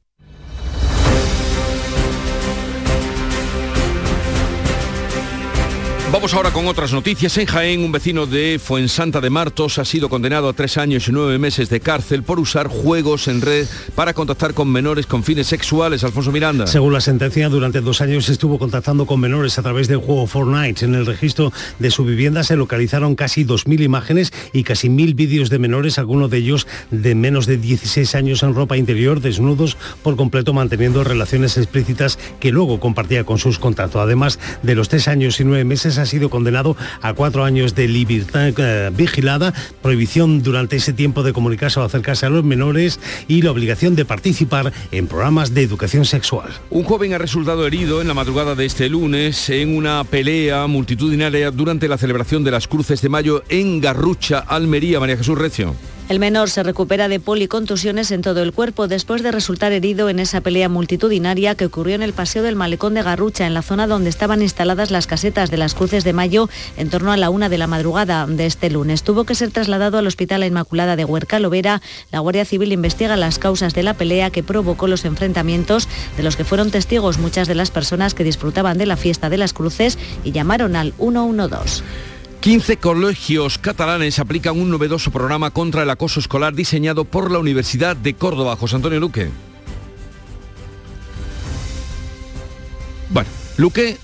Vamos ahora con otras noticias. En Jaén, un vecino de Fuensanta de Martos ha sido condenado a tres años y nueve meses de cárcel por usar juegos en red para contactar con menores con fines sexuales. Alfonso Miranda. Según la sentencia, durante dos años estuvo contactando con menores a través del juego Fortnite. En el registro de su vivienda se localizaron casi 2.000 imágenes y casi 1.000 vídeos de menores, algunos de ellos de menos de 16 años en ropa interior, desnudos por completo, manteniendo relaciones explícitas que luego compartía con sus contactos. Además de los tres años y nueve meses, ha sido condenado a cuatro años de libertad eh, vigilada, prohibición durante ese tiempo de comunicarse o acercarse a los menores y la obligación de participar en programas de educación sexual. Un joven ha resultado herido en la madrugada de este lunes en una pelea multitudinaria durante la celebración de las Cruces de Mayo en Garrucha, Almería. María Jesús Recio. El menor se recupera de policontusiones en todo el cuerpo después de resultar herido en esa pelea multitudinaria que ocurrió en el paseo del Malecón de Garrucha, en la zona donde estaban instaladas las casetas de las Cruces de Mayo, en torno a la una de la madrugada de este lunes. Tuvo que ser trasladado al Hospital Inmaculada de Huerca Lovera. La Guardia Civil investiga las causas de la pelea que provocó los enfrentamientos de los que fueron testigos muchas de las personas que disfrutaban de la fiesta de las cruces y llamaron al 112. 15 colegios catalanes aplican un novedoso programa contra el acoso escolar diseñado por la Universidad de Córdoba. José Antonio Luque. Bueno, Luque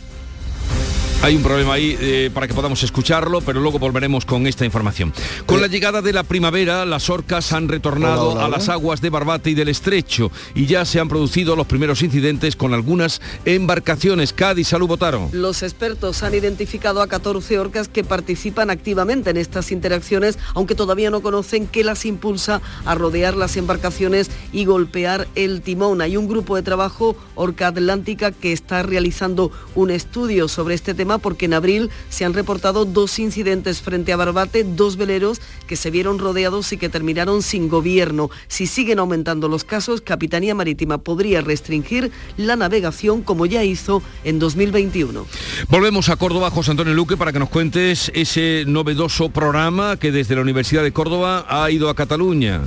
hay un problema ahí eh, para que podamos escucharlo, pero luego volveremos con esta información. Con la llegada de la primavera, las orcas han retornado Hola, hola, a las aguas de Barbate y del Estrecho y ya se han producido los primeros incidentes con algunas embarcaciones. Cádiz, salud, Botaro. Los expertos han identificado a 14 orcas que participan activamente en estas interacciones, aunque todavía no conocen qué las impulsa a rodear las embarcaciones y golpear el timón. Hay un grupo de trabajo, Orca Atlántica, que está realizando un estudio sobre este tema porque en abril se han reportado dos incidentes frente a Barbate, dos veleros que se vieron rodeados y que terminaron sin gobierno. Si siguen aumentando los casos, Capitanía Marítima podría restringir la navegación como ya hizo en 2021. Volvemos a Córdoba, José Antonio Luque, para que nos cuentes ese novedoso programa que desde la Universidad de Córdoba ha ido a Cataluña.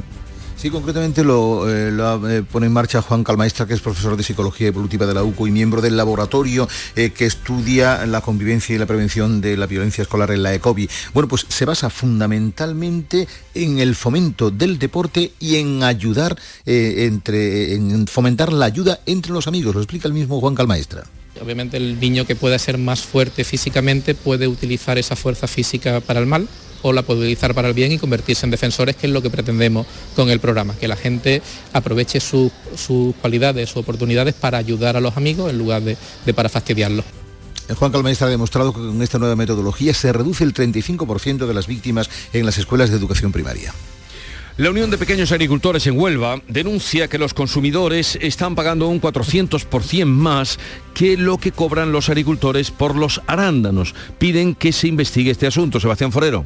Sí, concretamente lo, eh, eh, pone en marcha Juan Calmaestra, que es profesor de Psicología Evolutiva de la UCO y miembro del laboratorio eh, que estudia la convivencia y la prevención de la violencia escolar en la ECOBI. Bueno, pues se basa fundamentalmente en el fomento del deporte y en ayudar, entre, en fomentar la ayuda entre los amigos. Lo explica el mismo Juan Calmaestra. Obviamente el niño que pueda ser más fuerte físicamente puede utilizar esa fuerza física para el mal o la puede utilizar para el bien y convertirse en defensores, que es lo que pretendemos con el programa, que la gente aproveche su- sus cualidades, sus oportunidades para ayudar a los amigos en lugar de, de para fastidiarlos. El Juan Calmaestra ha demostrado que con esta nueva metodología se reduce el 35% de las víctimas en las escuelas de educación primaria. La Unión de Pequeños Agricultores en Huelva denuncia que los consumidores están pagando un 400% más que lo que cobran los agricultores por los arándanos. Piden que se investigue este asunto. Sebastián Forero.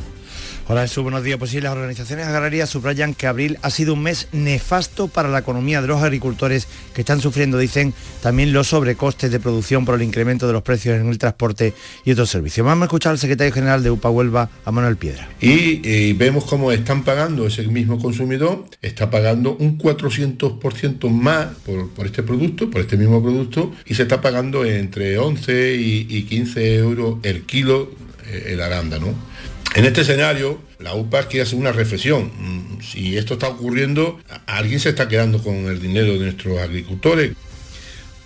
Hola Jesús, buenos días. Pues sí, las organizaciones agrarias subrayan que abril ha sido un mes nefasto para la economía de los agricultores que están sufriendo, dicen, también los sobrecostes de producción por el incremento de los precios en el transporte y otros servicios. Vamos a escuchar al secretario general de UPA Huelva, a Manuel Piedra. y eh, vemos cómo están pagando ese mismo consumidor, está pagando un 400% más por, este producto, por este mismo producto, y se está pagando entre 11 y, y 15 euros el kilo eh, el arándano. En este escenario, la UPA quiere hacer una reflexión. Mm, Si esto está ocurriendo, alguien se está quedando con el dinero de nuestros agricultores.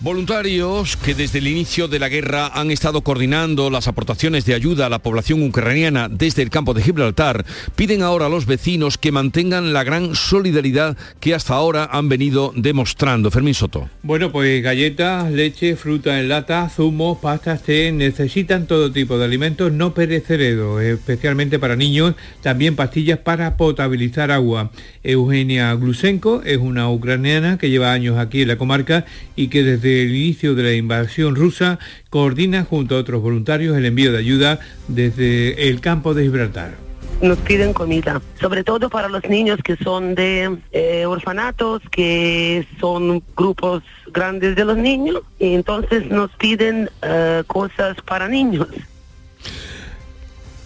Voluntarios que desde el inicio de la guerra han estado coordinando las aportaciones de ayuda a la población ucraniana desde el campo de Gibraltar piden ahora a los vecinos que mantengan la gran solidaridad que hasta ahora han venido demostrando. Fermín Soto. Bueno, pues galletas, leche, fruta en lata, zumos, pastas, té, necesitan todo tipo de alimentos no perecederos, especialmente para niños, también pastillas para potabilizar agua. Eugenia Glusenko es una ucraniana que lleva años aquí en la comarca y que desde el inicio de la invasión rusa coordina junto a otros voluntarios el envío de ayuda desde el campo de Gibraltar. nos piden comida, sobre todo para los niños que son de eh, orfanatos, que son grupos grandes de los niños, y entonces nos piden eh, cosas para niños.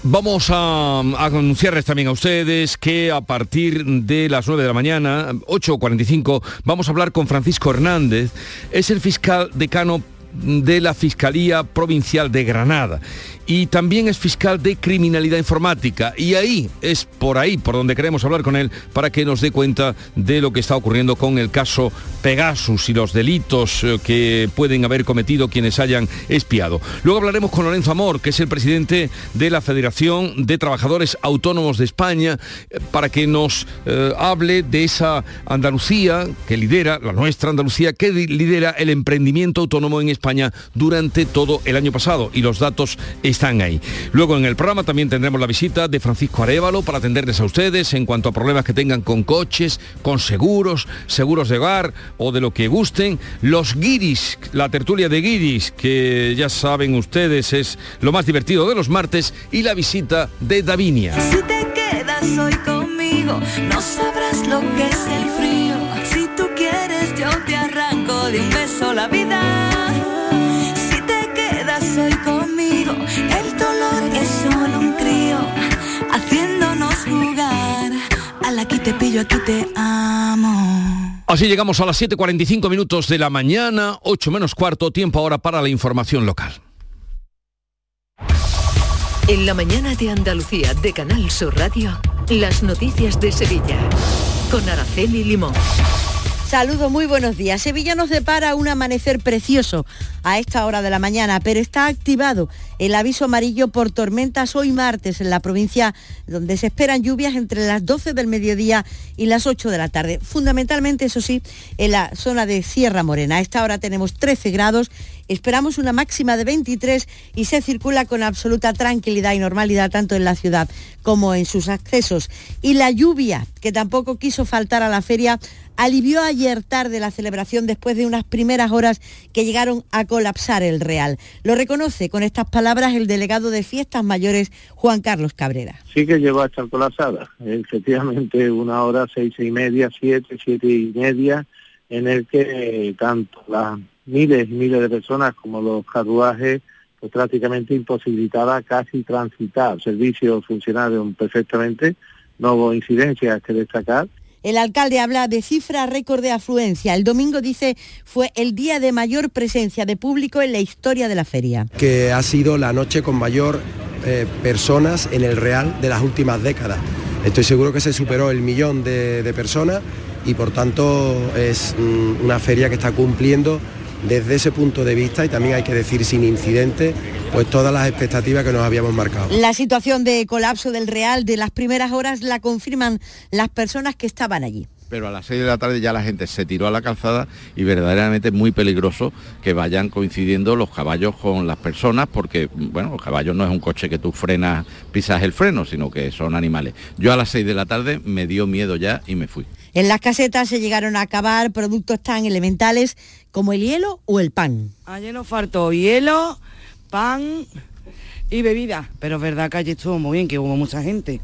Vamos a, anunciarles también a ustedes que a partir de las 9 de la mañana, 8.45, vamos a hablar con Francisco Hernández, es el fiscal decano de la Fiscalía Provincial de Granada y también es fiscal de criminalidad informática. Y ahí es por ahí por donde queremos hablar con él para que nos dé cuenta de lo que está ocurriendo con el caso Pegasus y los delitos eh, que pueden haber cometido quienes hayan espiado. Luego hablaremos con Lorenzo Amor, que es el presidente de la Federación de Trabajadores Autónomos de España, eh, para que nos eh, hable de esa Andalucía que lidera, la nuestra Andalucía, que lidera el emprendimiento autónomo en España durante todo el año pasado. Y los datos están ahí. Luego en el programa también tendremos la visita de Francisco Arevalo para atenderles a ustedes en cuanto a problemas que tengan con coches, con seguros, seguros de hogar o de lo que gusten. Los guiris, la tertulia de guiris, que ya saben ustedes es lo más divertido de los martes, y la visita de Davinia. Si te quedas hoy conmigo, no sabrás lo que es el frío. Si tú quieres, yo te arranco de un beso la vida. Si te quedas hoy conmigo, el dolor es solo un crío, haciéndonos jugar. Al aquí te pillo, aquí te amo. Así llegamos a las 7.45 minutos de la mañana, 8 menos cuarto, tiempo ahora para la información local. En la mañana de Andalucía de Canal Sur Radio, las noticias de Sevilla. Con Araceli Limón. Saludos, muy buenos días. Sevilla nos depara un amanecer precioso a esta hora de la mañana, pero está activado el aviso amarillo por tormentas hoy martes en la provincia donde se esperan lluvias entre las 12 del mediodía y las 8 de la tarde. Fundamentalmente, eso sí, en la zona de Sierra Morena. A esta hora tenemos 13 grados Esperamos una máxima de 23 y se circula con absoluta tranquilidad y normalidad tanto en la ciudad como en sus accesos. Y la lluvia, que tampoco quiso faltar a la feria, alivió ayer tarde la celebración después de unas primeras horas que llegaron a colapsar el Real. Lo reconoce con estas palabras el delegado de Fiestas Mayores, Juan Carlos Cabrera. Sí que llegó a estar colapsada. Efectivamente, una hora, seis y media, siete, siete y media, en el que tanto la miles y miles de personas como los carruajes, pues prácticamente imposibilitada casi transitar. Servicios funcionaron perfectamente, no hubo incidencias que destacar. El alcalde habla de cifra récord de afluencia. El domingo dice fue el día de mayor presencia de público en la historia de la feria. Que ha sido la noche con mayor eh, personas en el Real de las últimas décadas. Estoy seguro que se superó el millón de, de personas y por tanto es mm, una feria que está cumpliendo desde ese punto de vista y también hay que decir sin incidentes pues todas las expectativas que nos habíamos marcado. La situación de colapso del Real de las primeras horas la confirman las personas que estaban allí pero a las 6 de la tarde ya la gente se tiró a la calzada y verdaderamente es muy peligroso que vayan coincidiendo los caballos con las personas porque, bueno, los caballos no es un coche que tú frenas, pisas el freno, sino que son animales. Yo a las 6 de la tarde me dio miedo ya y me fui. En las casetas se llegaron a acabar productos tan elementales como el hielo o el pan. Ayer nos faltó hielo, pan y bebida, pero es verdad que allí estuvo muy bien, que hubo mucha gente.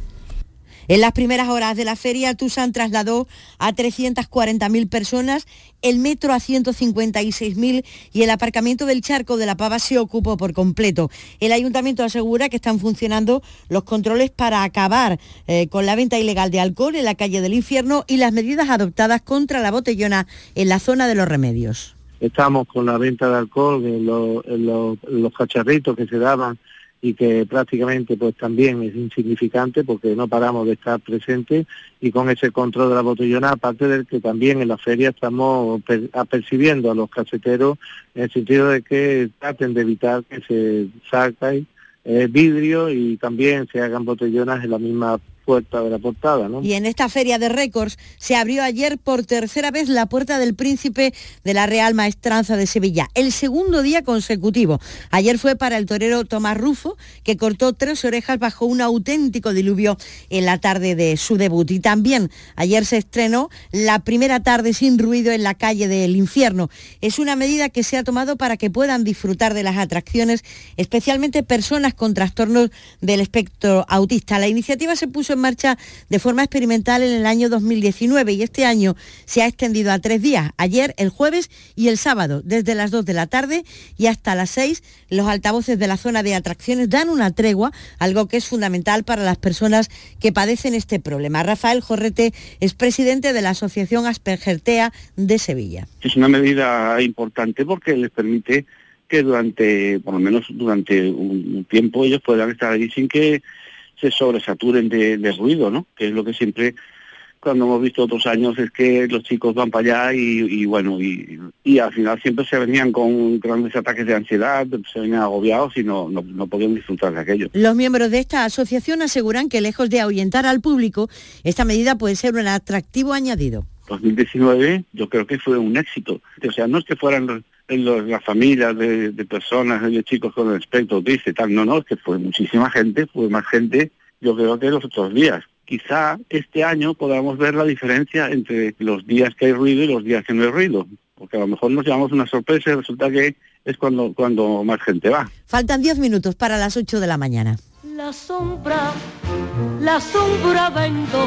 En las primeras horas de la feria, Tusan trasladó a 340.000 personas, el metro a 156.000 y el aparcamiento del charco de la Pava se ocupó por completo. El ayuntamiento asegura que están funcionando los controles para acabar eh, con la venta ilegal de alcohol en la calle del infierno y las medidas adoptadas contra la botellona en la zona de los remedios. Estamos con la venta de alcohol en los cacharritos que se daban y que prácticamente pues también es insignificante porque no paramos de estar presentes y con ese control de la botellona, aparte del que también en la feria estamos apercibiendo a los caseteros en el sentido de que traten de evitar que se saque eh, vidrio y también se hagan botellonas en la misma puerta de la portada. Y en esta feria de récords se abrió ayer por tercera vez la puerta del príncipe de la Real Maestranza de Sevilla, el segundo día consecutivo. Ayer fue para el torero Tomás Rufo, que cortó tres orejas bajo un auténtico diluvio en la tarde de su debut. Y también ayer se estrenó la primera tarde sin ruido en la calle del infierno. Es una medida que se ha tomado para que puedan disfrutar de las atracciones, especialmente personas con trastornos del espectro autista. La iniciativa se puso en marcha de forma experimental en el año 2019 y este año se ha extendido a tres días, ayer, el jueves y el sábado, desde las 2 de la tarde y hasta las 6. Los altavoces de la zona de atracciones dan una tregua, algo que es fundamental para las personas que padecen este problema. Rafael Jorrete es presidente de la Asociación Aspergertea de Sevilla. Es una medida importante porque les permite que durante, por lo menos durante un tiempo, ellos puedan estar allí sin que se sobresaturen de, de ruido, ¿no? Que es lo que siempre cuando hemos visto otros años es que los chicos van para allá y, bueno, y, y, al final siempre se venían con grandes ataques de ansiedad, se venían agobiados y no, no, no podían disfrutar de aquello. Los miembros de esta asociación aseguran que lejos de ahuyentar al público, esta medida puede ser un atractivo añadido. 2019 yo creo que fue un éxito. O sea, no es que fueran las familias de, personas, de chicos con el espectro dice tal, no, no, es que fue muchísima gente, fue más gente, yo creo que los otros días. Quizá este año podamos ver la diferencia entre los días que hay ruido y los días que no hay ruido, porque a lo mejor nos llevamos una sorpresa y resulta que es cuando, cuando más gente va. Faltan 10 minutos para las 8 de la mañana. La sombra, la sombra vento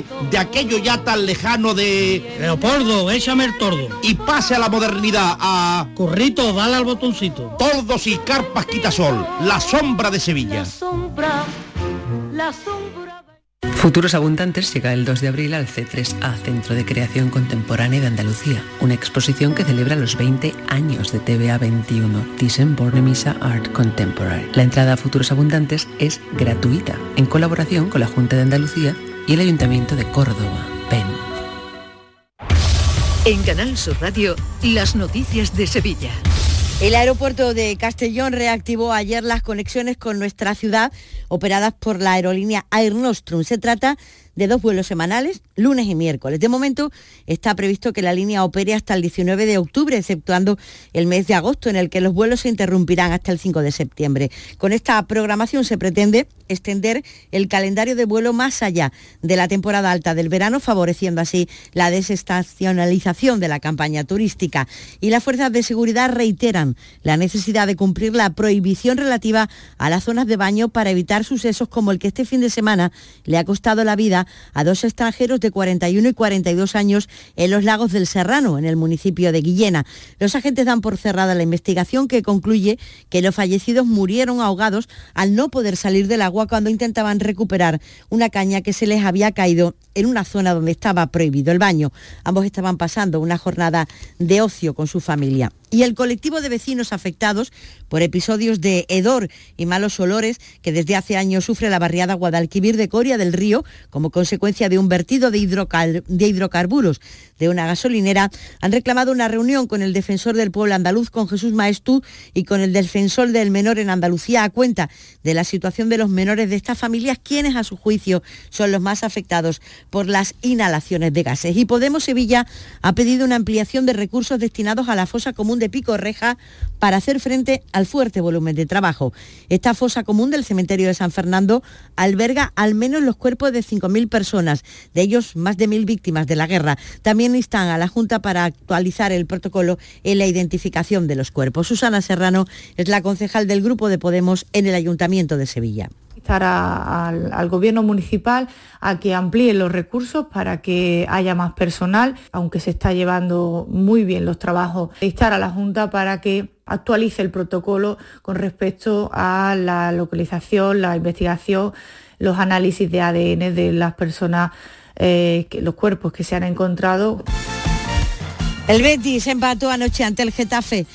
de aquello ya tan lejano de... Leopoldo, échame el tordo. Y pase a la modernidad, a... Corrito, dale al botoncito. Tordos y carpas quitasol, la sombra de Sevilla. La sombra, la sombra... Futuros Abundantes llega el 2 de abril al C3A, Centro de Creación Contemporánea de Andalucía, una exposición que celebra los 20 años de TVA 21, Thyssen Bornemisza Art Contemporary. La entrada a Futuros Abundantes es gratuita, en colaboración con la Junta de Andalucía y el Ayuntamiento de Córdoba. Ven. En Canal Sur Radio, las noticias de Sevilla. El aeropuerto de Castellón reactivó ayer las conexiones con nuestra ciudad operadas por la aerolínea Air Nostrum. Se trata de dos vuelos semanales, lunes y miércoles. De momento está previsto que la línea opere hasta el 19 de octubre, exceptuando el mes de agosto, en el que los vuelos se interrumpirán hasta el 5 de septiembre. Con esta programación se pretende extender el calendario de vuelo más allá de la temporada alta del verano, favoreciendo así la desestacionalización de la campaña turística. Y las fuerzas de seguridad reiteran la necesidad de cumplir la prohibición relativa a las zonas de baño para evitar sucesos como el que este fin de semana le ha costado la vida a dos extranjeros de 41 y 42 años en los lagos del Serrano, en el municipio de Guillena. Los agentes dan por cerrada la investigación que concluye que los fallecidos murieron ahogados al no poder salir del agua cuando intentaban recuperar una caña que se les había caído en una zona donde estaba prohibido el baño. Ambos estaban pasando una jornada de ocio con su familia y el colectivo de vecinos afectados por episodios de hedor y malos olores que desde hace años sufre la barriada Guadalquivir de Coria del Río como consecuencia de un vertido de, hidrocarburos de una gasolinera, han reclamado una reunión con el defensor del pueblo andaluz, con Jesús Maestú, y con el defensor del menor en Andalucía a cuenta de la situación de los menores de estas familias, quienes a su juicio son los más afectados por las inhalaciones de gases. Y Podemos Sevilla ha pedido una ampliación de recursos destinados a la fosa común de Pico Reja para hacer frente al fuerte volumen de trabajo. Esta fosa común del cementerio de San Fernando alberga al menos los cuerpos de 5.000 personas, de ellos más de 1.000 víctimas de la guerra. También instan a la Junta para actualizar el protocolo en la identificación de los cuerpos. Susana Serrano es la concejal del Grupo de Podemos en el Ayuntamiento de Sevilla al, gobierno municipal a que amplíe los recursos para que haya más personal, aunque se está llevando muy bien los trabajos, instar a la Junta para que actualice el protocolo con respecto a la localización, la investigación, los análisis de ADN de las personas, eh, los cuerpos que se han encontrado. El Betis empató anoche ante el Getafe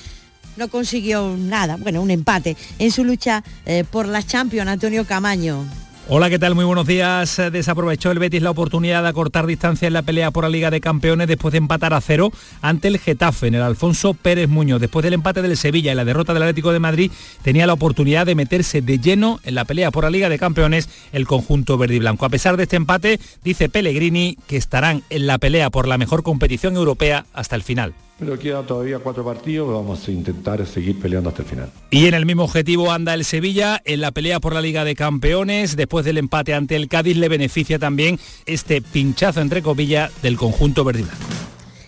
no consiguió nada, bueno, un empate en su lucha eh, por la Champions, Antonio Camaño. Hola, ¿qué tal? Muy buenos días. Eh, desaprovechó el Betis la oportunidad de acortar distancia en la pelea por la Liga de Campeones después de empatar a cero ante el Getafe en el Alfonso Pérez Muñoz. Después del empate del Sevilla y la derrota del Atlético de Madrid, tenía la oportunidad de meterse de lleno en la pelea por la Liga de Campeones el conjunto verde y blanco. A pesar de este empate, dice Pellegrini que estarán en la pelea por la mejor competición europea hasta el final. Pero quedan todavía cuatro partidos, vamos a intentar seguir peleando hasta el final. Y en el mismo objetivo anda el Sevilla en la pelea por la Liga de Campeones. Después del empate ante el Cádiz le beneficia también este pinchazo entre comillas del conjunto verde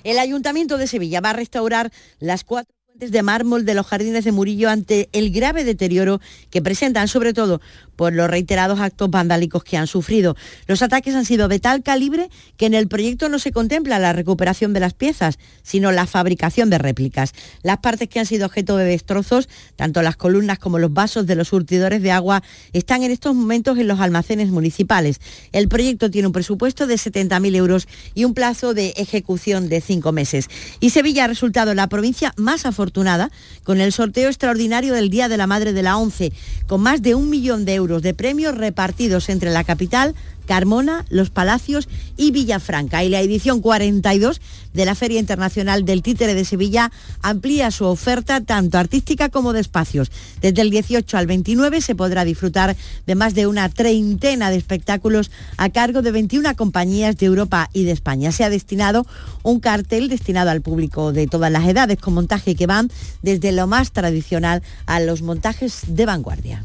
El Ayuntamiento de Sevilla va a restaurar las cuatro de mármol de los jardines de Murillo ante el grave deterioro que presentan, sobre todo por los reiterados actos vandálicos que han sufrido. Los ataques han sido de tal calibre que en el proyecto no se contempla la recuperación de las piezas, sino la fabricación de réplicas. Las partes que han sido objeto de destrozos, tanto las columnas como los vasos de los surtidores de agua, están en estos momentos en los almacenes municipales. El proyecto tiene un presupuesto de 70.000 euros y un plazo de ejecución de cinco meses. Y Sevilla ha resultado la provincia más afortunada con el sorteo extraordinario del Día de la Madre de la ONCE, con más de un millón de euros de premios repartidos entre la capital, Carmona, Los Palacios y Villafranca. Y la edición 42 de la Feria Internacional del Títere de Sevilla amplía su oferta tanto artística como de espacios. Desde el 18 al 29 se podrá disfrutar de más de una treintena de espectáculos a cargo de 21 compañías de Europa y de España. Se ha destinado un cartel destinado al público de todas las edades con montaje que van desde lo más tradicional a los montajes de vanguardia.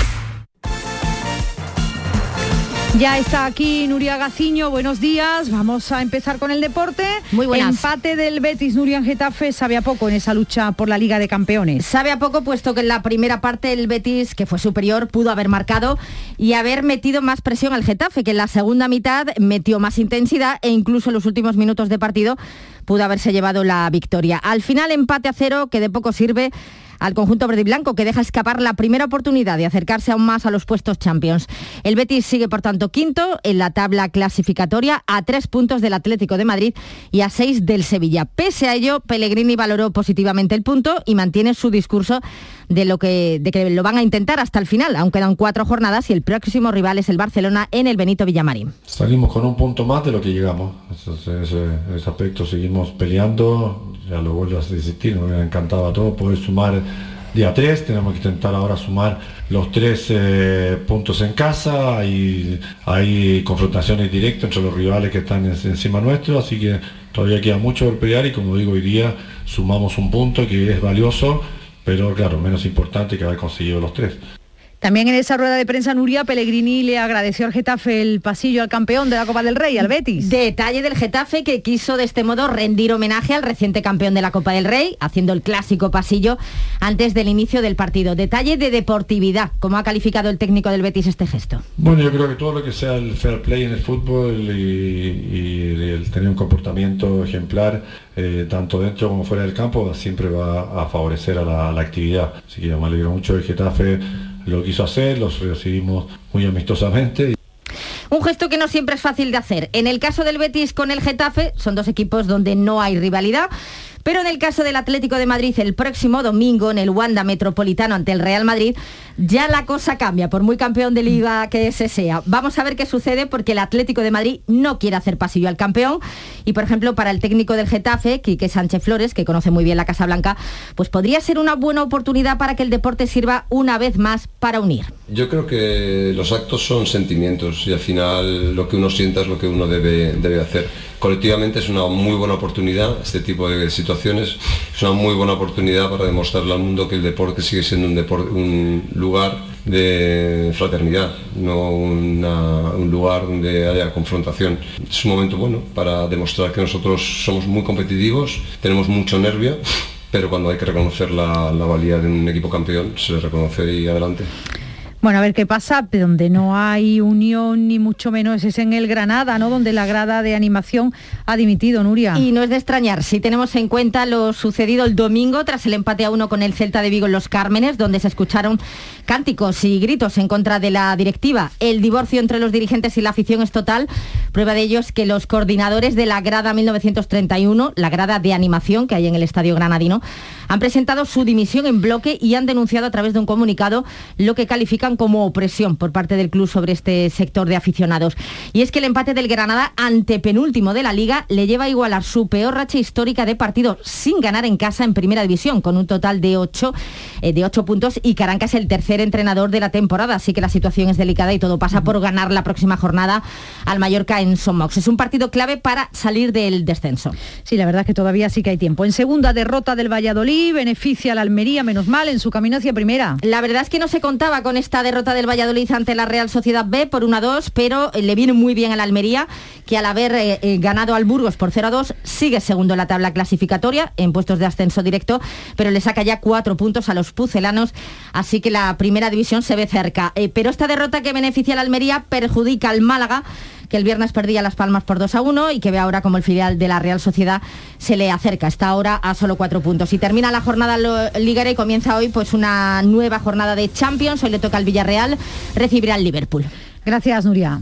Ya está aquí Nuria Gaciño, buenos días. Vamos a empezar con el deporte. Muy buenas. Empate del Betis Nuria en Getafe sabe a poco en esa lucha por la Liga de Campeones. Sabe a poco puesto que en la primera parte el Betis, que fue superior, pudo haber marcado y haber metido más presión al Getafe, que en la segunda mitad metió más intensidad e incluso en los últimos minutos de partido pudo haberse llevado la victoria. Al final empate a cero, que de poco sirve al conjunto verde y blanco, que deja escapar la primera oportunidad de acercarse aún más a los puestos Champions. El Betis sigue, por tanto, quinto en la tabla clasificatoria, a tres puntos del Atlético de Madrid y a seis del Sevilla. Pese a ello, Pellegrini valoró positivamente el punto y mantiene su discurso de, lo que, de que lo van a intentar hasta el final. Aún quedan cuatro jornadas y el próximo rival es el Barcelona en el Benito Villamarín. Salimos con un punto más de lo que llegamos. En ese, ese aspecto seguimos peleando. Ya lo vuelvo a desistir, me hubiera encantado a todos poder sumar día 3, tenemos que intentar ahora sumar los tres eh, puntos en casa, y hay confrontaciones directas entre los rivales que están encima nuestro, así que todavía queda mucho por pelear y como digo hoy día sumamos un punto que es valioso, pero claro, menos importante que haber conseguido los tres. También en esa rueda de prensa Nuria Pellegrini le agradeció al Getafe el pasillo al campeón de la Copa del Rey, al Betis. Detalle del Getafe que quiso de este modo rendir homenaje al reciente campeón de la Copa del Rey, haciendo el clásico pasillo antes del inicio del partido. Detalle de deportividad, como ha calificado el técnico del Betis este gesto. Bueno, yo creo que todo lo que sea el fair play en el fútbol y, y el tener un comportamiento ejemplar, eh, tanto dentro como fuera del campo, siempre va a favorecer a la, a la actividad. Así que me alegro mucho del Getafe lo quiso hacer, los recibimos muy amistosamente. Un gesto que no siempre es fácil de hacer. En el caso del Betis con el Getafe, son dos equipos donde no hay rivalidad. Pero en el caso del Atlético de Madrid, el próximo domingo en el Wanda Metropolitano ante el Real Madrid, ya la cosa cambia, por muy campeón de liga que ese sea. Vamos a ver qué sucede porque el Atlético de Madrid no quiere hacer pasillo al campeón. Y por ejemplo, para el técnico del Getafe, Quique Sánchez Flores, que conoce muy bien la Casa Blanca, pues podría ser una buena oportunidad para que el deporte sirva una vez más para unir. Yo creo que los actos son sentimientos y al final lo que uno sienta es lo que uno debe, debe hacer. Colectivamente es una muy buena oportunidad, este tipo de situaciones, es una muy buena oportunidad para demostrarle al mundo que el deporte sigue siendo un, deporte, un lugar de fraternidad, no un lugar donde haya confrontación. Es un momento bueno para demostrar que nosotros somos muy competitivos, tenemos mucho nervio, pero cuando hay que reconocer la, la valía de un equipo campeón, se le reconoce y adelante. Bueno, a ver qué pasa, donde no hay unión ni mucho menos es en el Granada, ¿no? Donde la grada de animación ha dimitido, Nuria. Y no es de extrañar, si tenemos en cuenta lo sucedido el domingo tras el empate a uno con el Celta de Vigo en Los Cármenes, donde se escucharon cánticos y gritos en contra de la directiva. El divorcio entre los dirigentes y la afición es total. Prueba de ello es que los coordinadores de la grada 1931, la grada de animación que hay en el Estadio Granadino, han presentado su dimisión en bloque y han denunciado a través de un comunicado lo que califican califican como opresión por parte del club sobre este sector de aficionados. Y es que el empate del Granada ante penúltimo de la liga le lleva a igualar su peor racha histórica de partidos sin ganar en casa en primera división, con un total de 8 eh, de ocho puntos y Caranca es el tercer entrenador de la temporada, así que la situación es delicada y todo pasa por ganar la próxima jornada al Mallorca en Somox. Es un partido clave para salir del descenso. Sí, la verdad es que todavía sí que hay tiempo. En segunda derrota del Valladolid, beneficia a la Almería, menos mal, en su camino hacia primera. La verdad es que no se contaba con esta derrota del Valladolid ante la Real Sociedad B por 1 a 2, pero le viene muy bien a la Almería, que al haber eh, eh, ganado al Burgos por 0 a 2, sigue segundo en la tabla clasificatoria, en puestos de ascenso directo, pero le saca ya cuatro puntos a los pucelanos, así que la primera división se ve cerca. Eh, pero esta derrota que beneficia a la Almería perjudica al Málaga, que el viernes perdía Las Palmas por 2 a 1 y que ve ahora como el filial de la Real Sociedad se le acerca. Está ahora a solo cuatro puntos. Y termina la jornada liguera y comienza hoy pues una nueva jornada de Champions. Hoy le toca al Villarreal, recibirá al Liverpool. Gracias, Nuria.